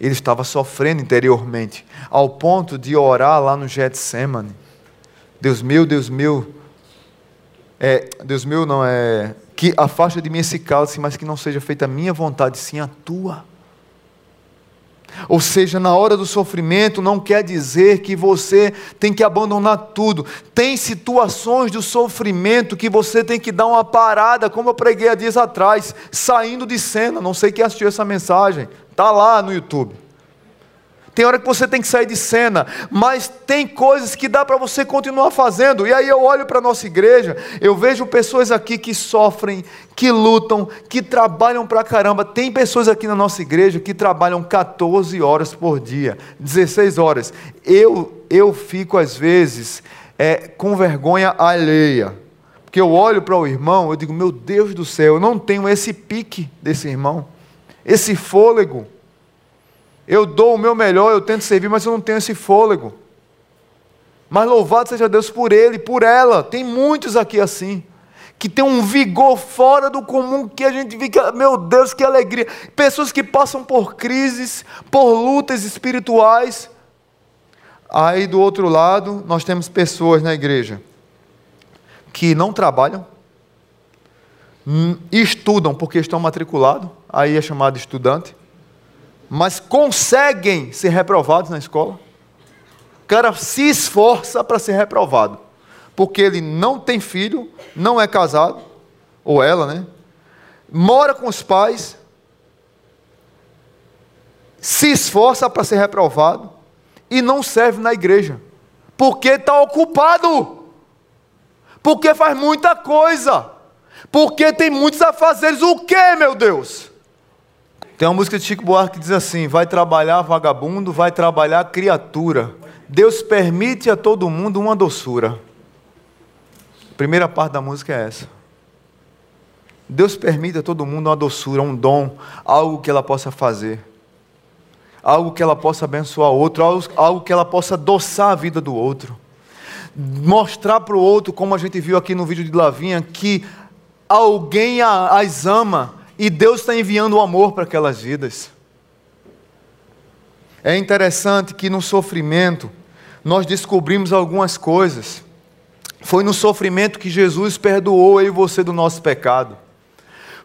Ele estava sofrendo interiormente, ao ponto de orar lá no Getsemane. Deus meu, Deus meu, é, Deus meu não é que afasta de mim esse cálice, mas que não seja feita a minha vontade, sim a tua. Ou seja, na hora do sofrimento não quer dizer que você tem que abandonar tudo. Tem situações do sofrimento que você tem que dar uma parada, como eu preguei há dias atrás, saindo de cena. Não sei quem assistiu essa mensagem. Está lá no YouTube. Tem hora que você tem que sair de cena, mas tem coisas que dá para você continuar fazendo. E aí eu olho para a nossa igreja, eu vejo pessoas aqui que sofrem, que lutam, que trabalham para caramba. Tem pessoas aqui na nossa igreja que trabalham 14 horas por dia, 16 horas. Eu, eu fico às vezes é, com vergonha alheia. Porque eu olho para o irmão, eu digo, meu Deus do céu, eu não tenho esse pique desse irmão esse fôlego. Eu dou o meu melhor, eu tento servir, mas eu não tenho esse fôlego. Mas louvado seja Deus por ele, por ela. Tem muitos aqui assim, que tem um vigor fora do comum, que a gente fica, meu Deus, que alegria. Pessoas que passam por crises, por lutas espirituais. Aí do outro lado, nós temos pessoas na igreja que não trabalham, estudam porque estão matriculados, aí é chamado estudante, mas conseguem ser reprovados na escola. O cara se esforça para ser reprovado, porque ele não tem filho, não é casado, ou ela, né? Mora com os pais, se esforça para ser reprovado e não serve na igreja, porque está ocupado, porque faz muita coisa, porque tem muitos afazeres. O que, meu Deus? Tem uma música de Chico Buarque que diz assim: Vai trabalhar vagabundo, vai trabalhar criatura. Deus permite a todo mundo uma doçura. primeira parte da música é essa. Deus permite a todo mundo uma doçura, um dom, algo que ela possa fazer, algo que ela possa abençoar outro, algo, algo que ela possa adoçar a vida do outro, mostrar para o outro, como a gente viu aqui no vídeo de Lavinha, que alguém as ama e Deus está enviando o amor para aquelas vidas. É interessante que no sofrimento nós descobrimos algumas coisas. Foi no sofrimento que Jesus perdoou eu e você do nosso pecado.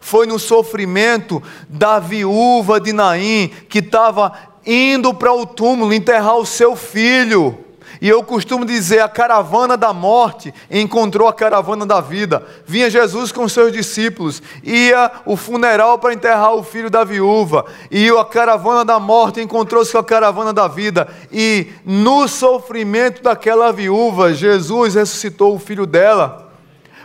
Foi no sofrimento da viúva de Naim que estava indo para o túmulo enterrar o seu filho. E eu costumo dizer: a caravana da morte encontrou a caravana da vida. Vinha Jesus com seus discípulos, ia o funeral para enterrar o filho da viúva, e a caravana da morte encontrou-se com a caravana da vida. E no sofrimento daquela viúva, Jesus ressuscitou o filho dela.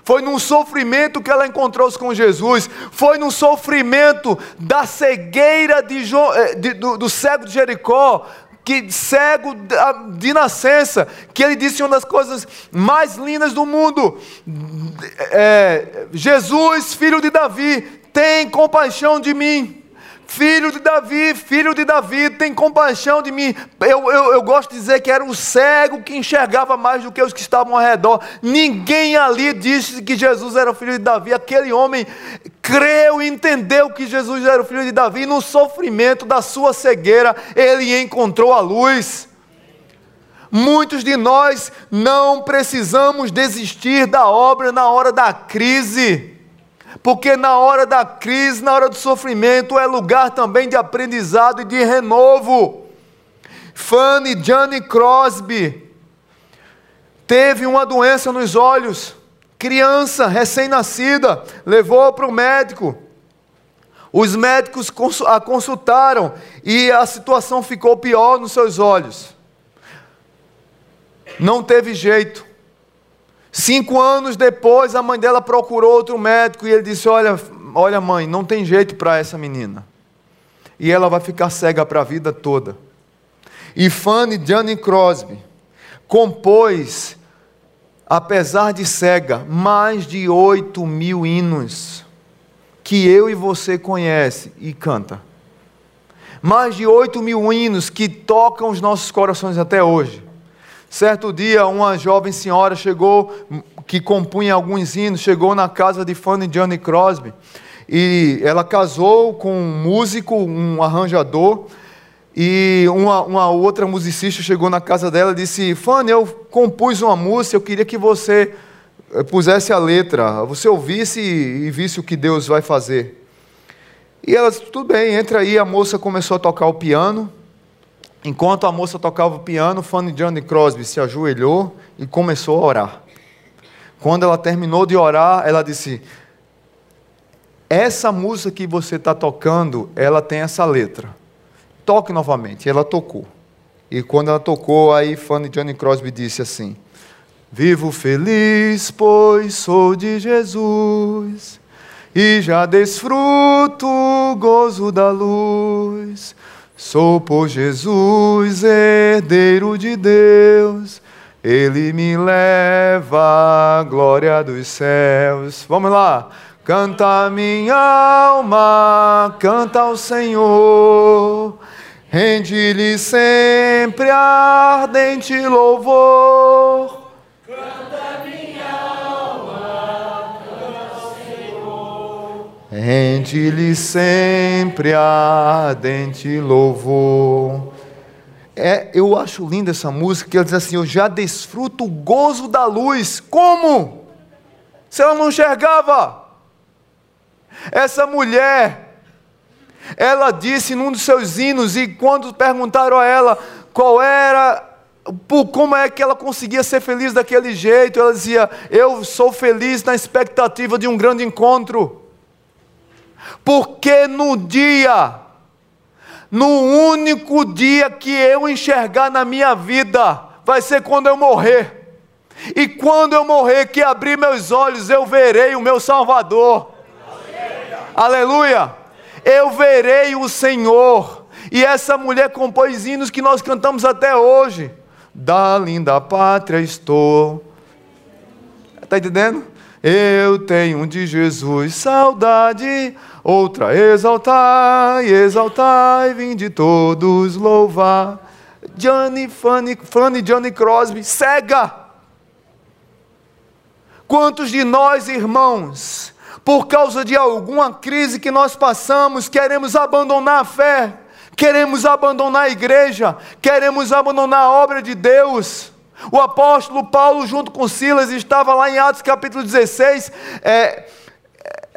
Foi num sofrimento que ela encontrou-se com Jesus. Foi num sofrimento da cegueira de Jo, eh, de, do, do cego de Jericó que cego de nascença, que ele disse uma das coisas mais lindas do mundo: é, Jesus, filho de Davi, tem compaixão de mim. Filho de Davi, filho de Davi, tem compaixão de mim. Eu, eu, eu gosto de dizer que era o cego que enxergava mais do que os que estavam ao redor. Ninguém ali disse que Jesus era o filho de Davi. Aquele homem creu e entendeu que Jesus era o filho de Davi. No sofrimento da sua cegueira, ele encontrou a luz. Muitos de nós não precisamos desistir da obra na hora da crise. Porque na hora da crise, na hora do sofrimento, é lugar também de aprendizado e de renovo. Fanny Johnny Crosby teve uma doença nos olhos, criança recém-nascida, levou para o médico. Os médicos a consultaram e a situação ficou pior nos seus olhos. Não teve jeito. Cinco anos depois, a mãe dela procurou outro médico e ele disse: Olha, olha mãe, não tem jeito para essa menina. E ela vai ficar cega para a vida toda. E Fanny Johnny Crosby compôs, apesar de cega, mais de oito mil hinos que eu e você conhece e canta. Mais de oito mil hinos que tocam os nossos corações até hoje. Certo dia, uma jovem senhora chegou, que compunha alguns hinos, chegou na casa de Fanny Johnny Crosby. E ela casou com um músico, um arranjador, e uma, uma outra musicista chegou na casa dela e disse: Fanny, eu compus uma música, eu queria que você eh, pusesse a letra, você ouvisse e visse o que Deus vai fazer. E ela disse: tudo bem, entra aí. A moça começou a tocar o piano. Enquanto a moça tocava o piano, Fanny Johnny Crosby se ajoelhou e começou a orar. Quando ela terminou de orar, ela disse: Essa música que você está tocando, ela tem essa letra. Toque novamente. E ela tocou. E quando ela tocou, aí Fanny Johnny Crosby disse assim: Vivo feliz, pois sou de Jesus, e já desfruto o gozo da luz. Sou por Jesus, herdeiro de Deus, Ele me leva à glória dos céus. Vamos lá. Canta minha alma, canta ao Senhor, rende-lhe sempre ardente louvor. Rende-lhe sempre ardente louvor. É, eu acho linda essa música, que ela diz assim: Eu já desfruto o gozo da luz. Como? Se ela não enxergava. Essa mulher, ela disse num dos seus hinos, e quando perguntaram a ela qual era como é que ela conseguia ser feliz daquele jeito? Ela dizia: Eu sou feliz na expectativa de um grande encontro. Porque no dia, no único dia que eu enxergar na minha vida, vai ser quando eu morrer. E quando eu morrer, que abrir meus olhos, eu verei o meu Salvador. Aleluia! Eu verei o Senhor. E essa mulher compôs hinos que nós cantamos até hoje. Da linda pátria estou Está entendendo? Eu tenho de Jesus saudade, outra exaltai, exaltai, vim de todos louvar. Johnny, Fanny, Fanny, Johnny Crosby, cega. Quantos de nós, irmãos, por causa de alguma crise que nós passamos, queremos abandonar a fé, queremos abandonar a igreja, queremos abandonar a obra de Deus. O apóstolo Paulo, junto com Silas, estava lá em Atos capítulo 16, é, é,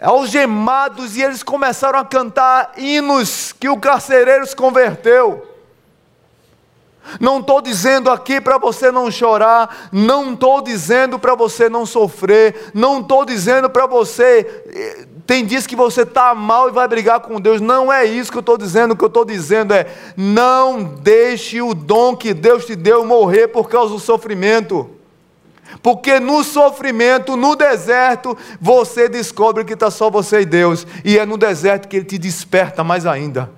algemados, e eles começaram a cantar hinos que o carcereiro se converteu. Não estou dizendo aqui para você não chorar, não estou dizendo para você não sofrer, não estou dizendo para você. Tem dias que você está mal e vai brigar com Deus, não é isso que eu estou dizendo. O que eu estou dizendo é: não deixe o dom que Deus te deu morrer por causa do sofrimento. Porque no sofrimento, no deserto, você descobre que está só você e Deus, e é no deserto que Ele te desperta mais ainda.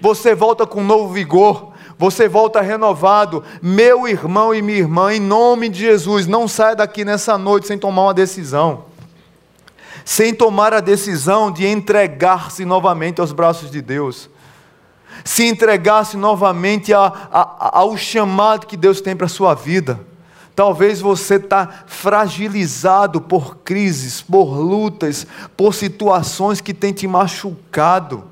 Você volta com novo vigor, você volta renovado. Meu irmão e minha irmã, em nome de Jesus, não saia daqui nessa noite sem tomar uma decisão. Sem tomar a decisão de entregar-se novamente aos braços de Deus. Se entregar-se novamente a, a, ao chamado que Deus tem para a sua vida. Talvez você está fragilizado por crises, por lutas, por situações que têm te machucado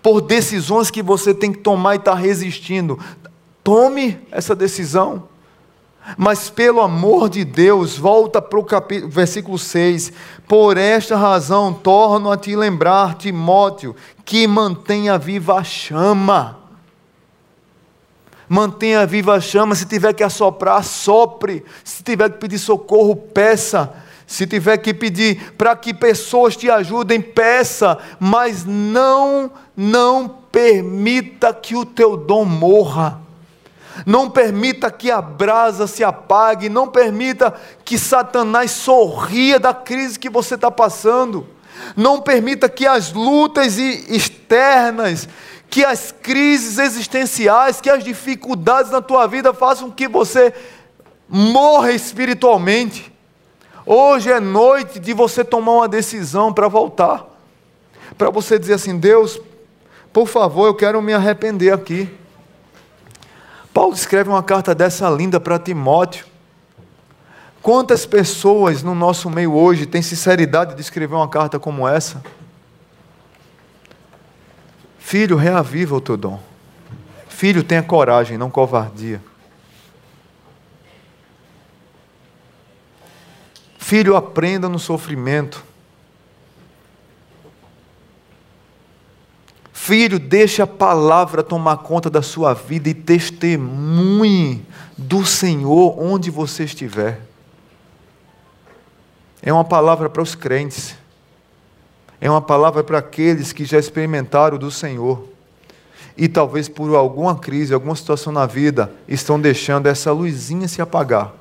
por decisões que você tem que tomar e está resistindo. Tome essa decisão. Mas pelo amor de Deus, volta para o capítulo, versículo 6. Por esta razão, torno a te lembrar, Timóteo, que mantenha viva a chama. Mantenha viva a chama. Se tiver que assoprar, sopre. Se tiver que pedir socorro, peça se tiver que pedir para que pessoas te ajudem, peça, mas não, não permita que o teu dom morra. Não permita que a brasa se apague, não permita que Satanás sorria da crise que você está passando. Não permita que as lutas externas, que as crises existenciais, que as dificuldades na tua vida façam que você morra espiritualmente. Hoje é noite de você tomar uma decisão para voltar. Para você dizer assim: Deus, por favor, eu quero me arrepender aqui. Paulo escreve uma carta dessa linda para Timóteo. Quantas pessoas no nosso meio hoje têm sinceridade de escrever uma carta como essa? Filho, reaviva o teu dom. Filho, tenha coragem, não covardia. Filho, aprenda no sofrimento. Filho, deixe a palavra tomar conta da sua vida e testemunhe do Senhor onde você estiver. É uma palavra para os crentes. É uma palavra para aqueles que já experimentaram do Senhor. E talvez por alguma crise, alguma situação na vida, estão deixando essa luzinha se apagar.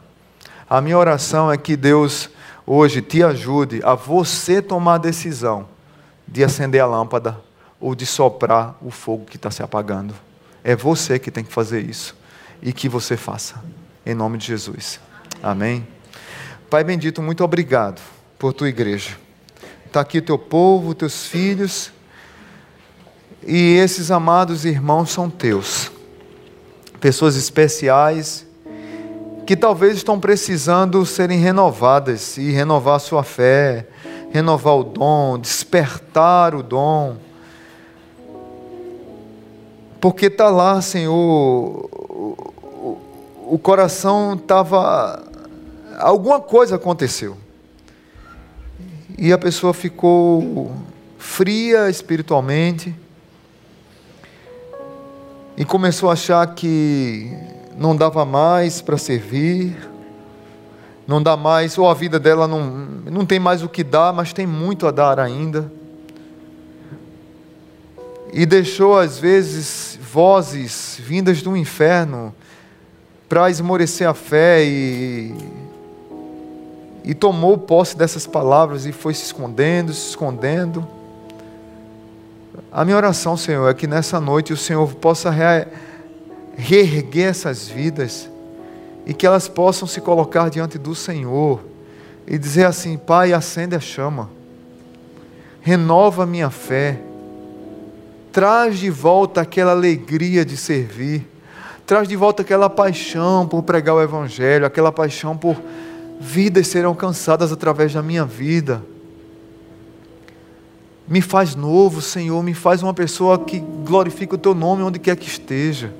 A minha oração é que Deus hoje te ajude a você tomar a decisão de acender a lâmpada ou de soprar o fogo que está se apagando. É você que tem que fazer isso e que você faça, em nome de Jesus. Amém. Pai bendito, muito obrigado por tua igreja. Está aqui teu povo, teus filhos, e esses amados irmãos são teus, pessoas especiais que talvez estão precisando serem renovadas e renovar sua fé, renovar o dom, despertar o dom. Porque está lá, Senhor, o, o coração estava. Alguma coisa aconteceu. E a pessoa ficou fria espiritualmente e começou a achar que não dava mais para servir, não dá mais, ou a vida dela não, não tem mais o que dar, mas tem muito a dar ainda. E deixou, às vezes, vozes vindas do inferno para esmorecer a fé e, e tomou posse dessas palavras e foi se escondendo, se escondendo. A minha oração, Senhor, é que nessa noite o Senhor possa reerguer essas vidas e que elas possam se colocar diante do Senhor, e dizer assim: Pai, acende a chama, renova a minha fé, traz de volta aquela alegria de servir, traz de volta aquela paixão por pregar o Evangelho, aquela paixão por vidas serem alcançadas através da minha vida. Me faz novo, Senhor, me faz uma pessoa que glorifica o Teu nome onde quer que esteja.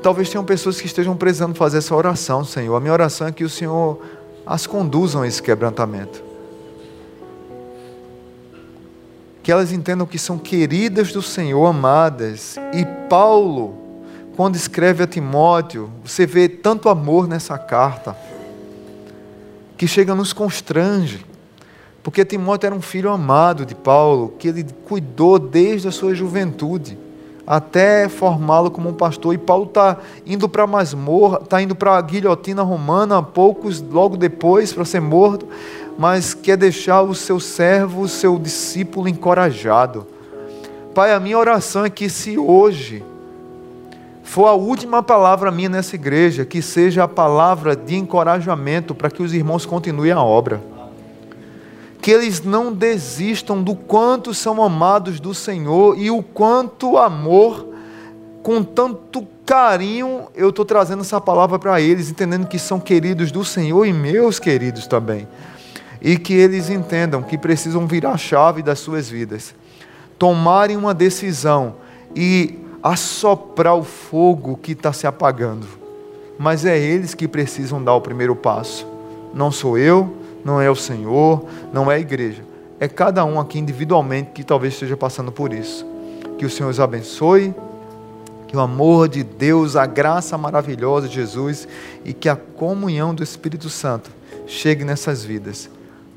Talvez tenham pessoas que estejam precisando fazer essa oração, Senhor. A minha oração é que o Senhor as conduzam a esse quebrantamento. Que elas entendam que são queridas do Senhor, amadas. E Paulo, quando escreve a Timóteo, você vê tanto amor nessa carta, que chega nos constrange. Porque Timóteo era um filho amado de Paulo, que ele cuidou desde a sua juventude até formá-lo como um pastor. E Paulo está indo para a masmorra, está indo para a guilhotina romana, poucos logo depois para ser morto, mas quer deixar o seu servo, o seu discípulo encorajado. Pai, a minha oração é que se hoje for a última palavra minha nessa igreja, que seja a palavra de encorajamento para que os irmãos continuem a obra que eles não desistam do quanto são amados do Senhor e o quanto amor, com tanto carinho, eu estou trazendo essa palavra para eles, entendendo que são queridos do Senhor e meus queridos também. E que eles entendam que precisam virar a chave das suas vidas, tomarem uma decisão e assoprar o fogo que está se apagando. Mas é eles que precisam dar o primeiro passo, não sou eu não é o Senhor, não é a igreja. É cada um aqui individualmente que talvez esteja passando por isso. Que o Senhor os abençoe, que o amor de Deus, a graça maravilhosa de Jesus e que a comunhão do Espírito Santo chegue nessas vidas.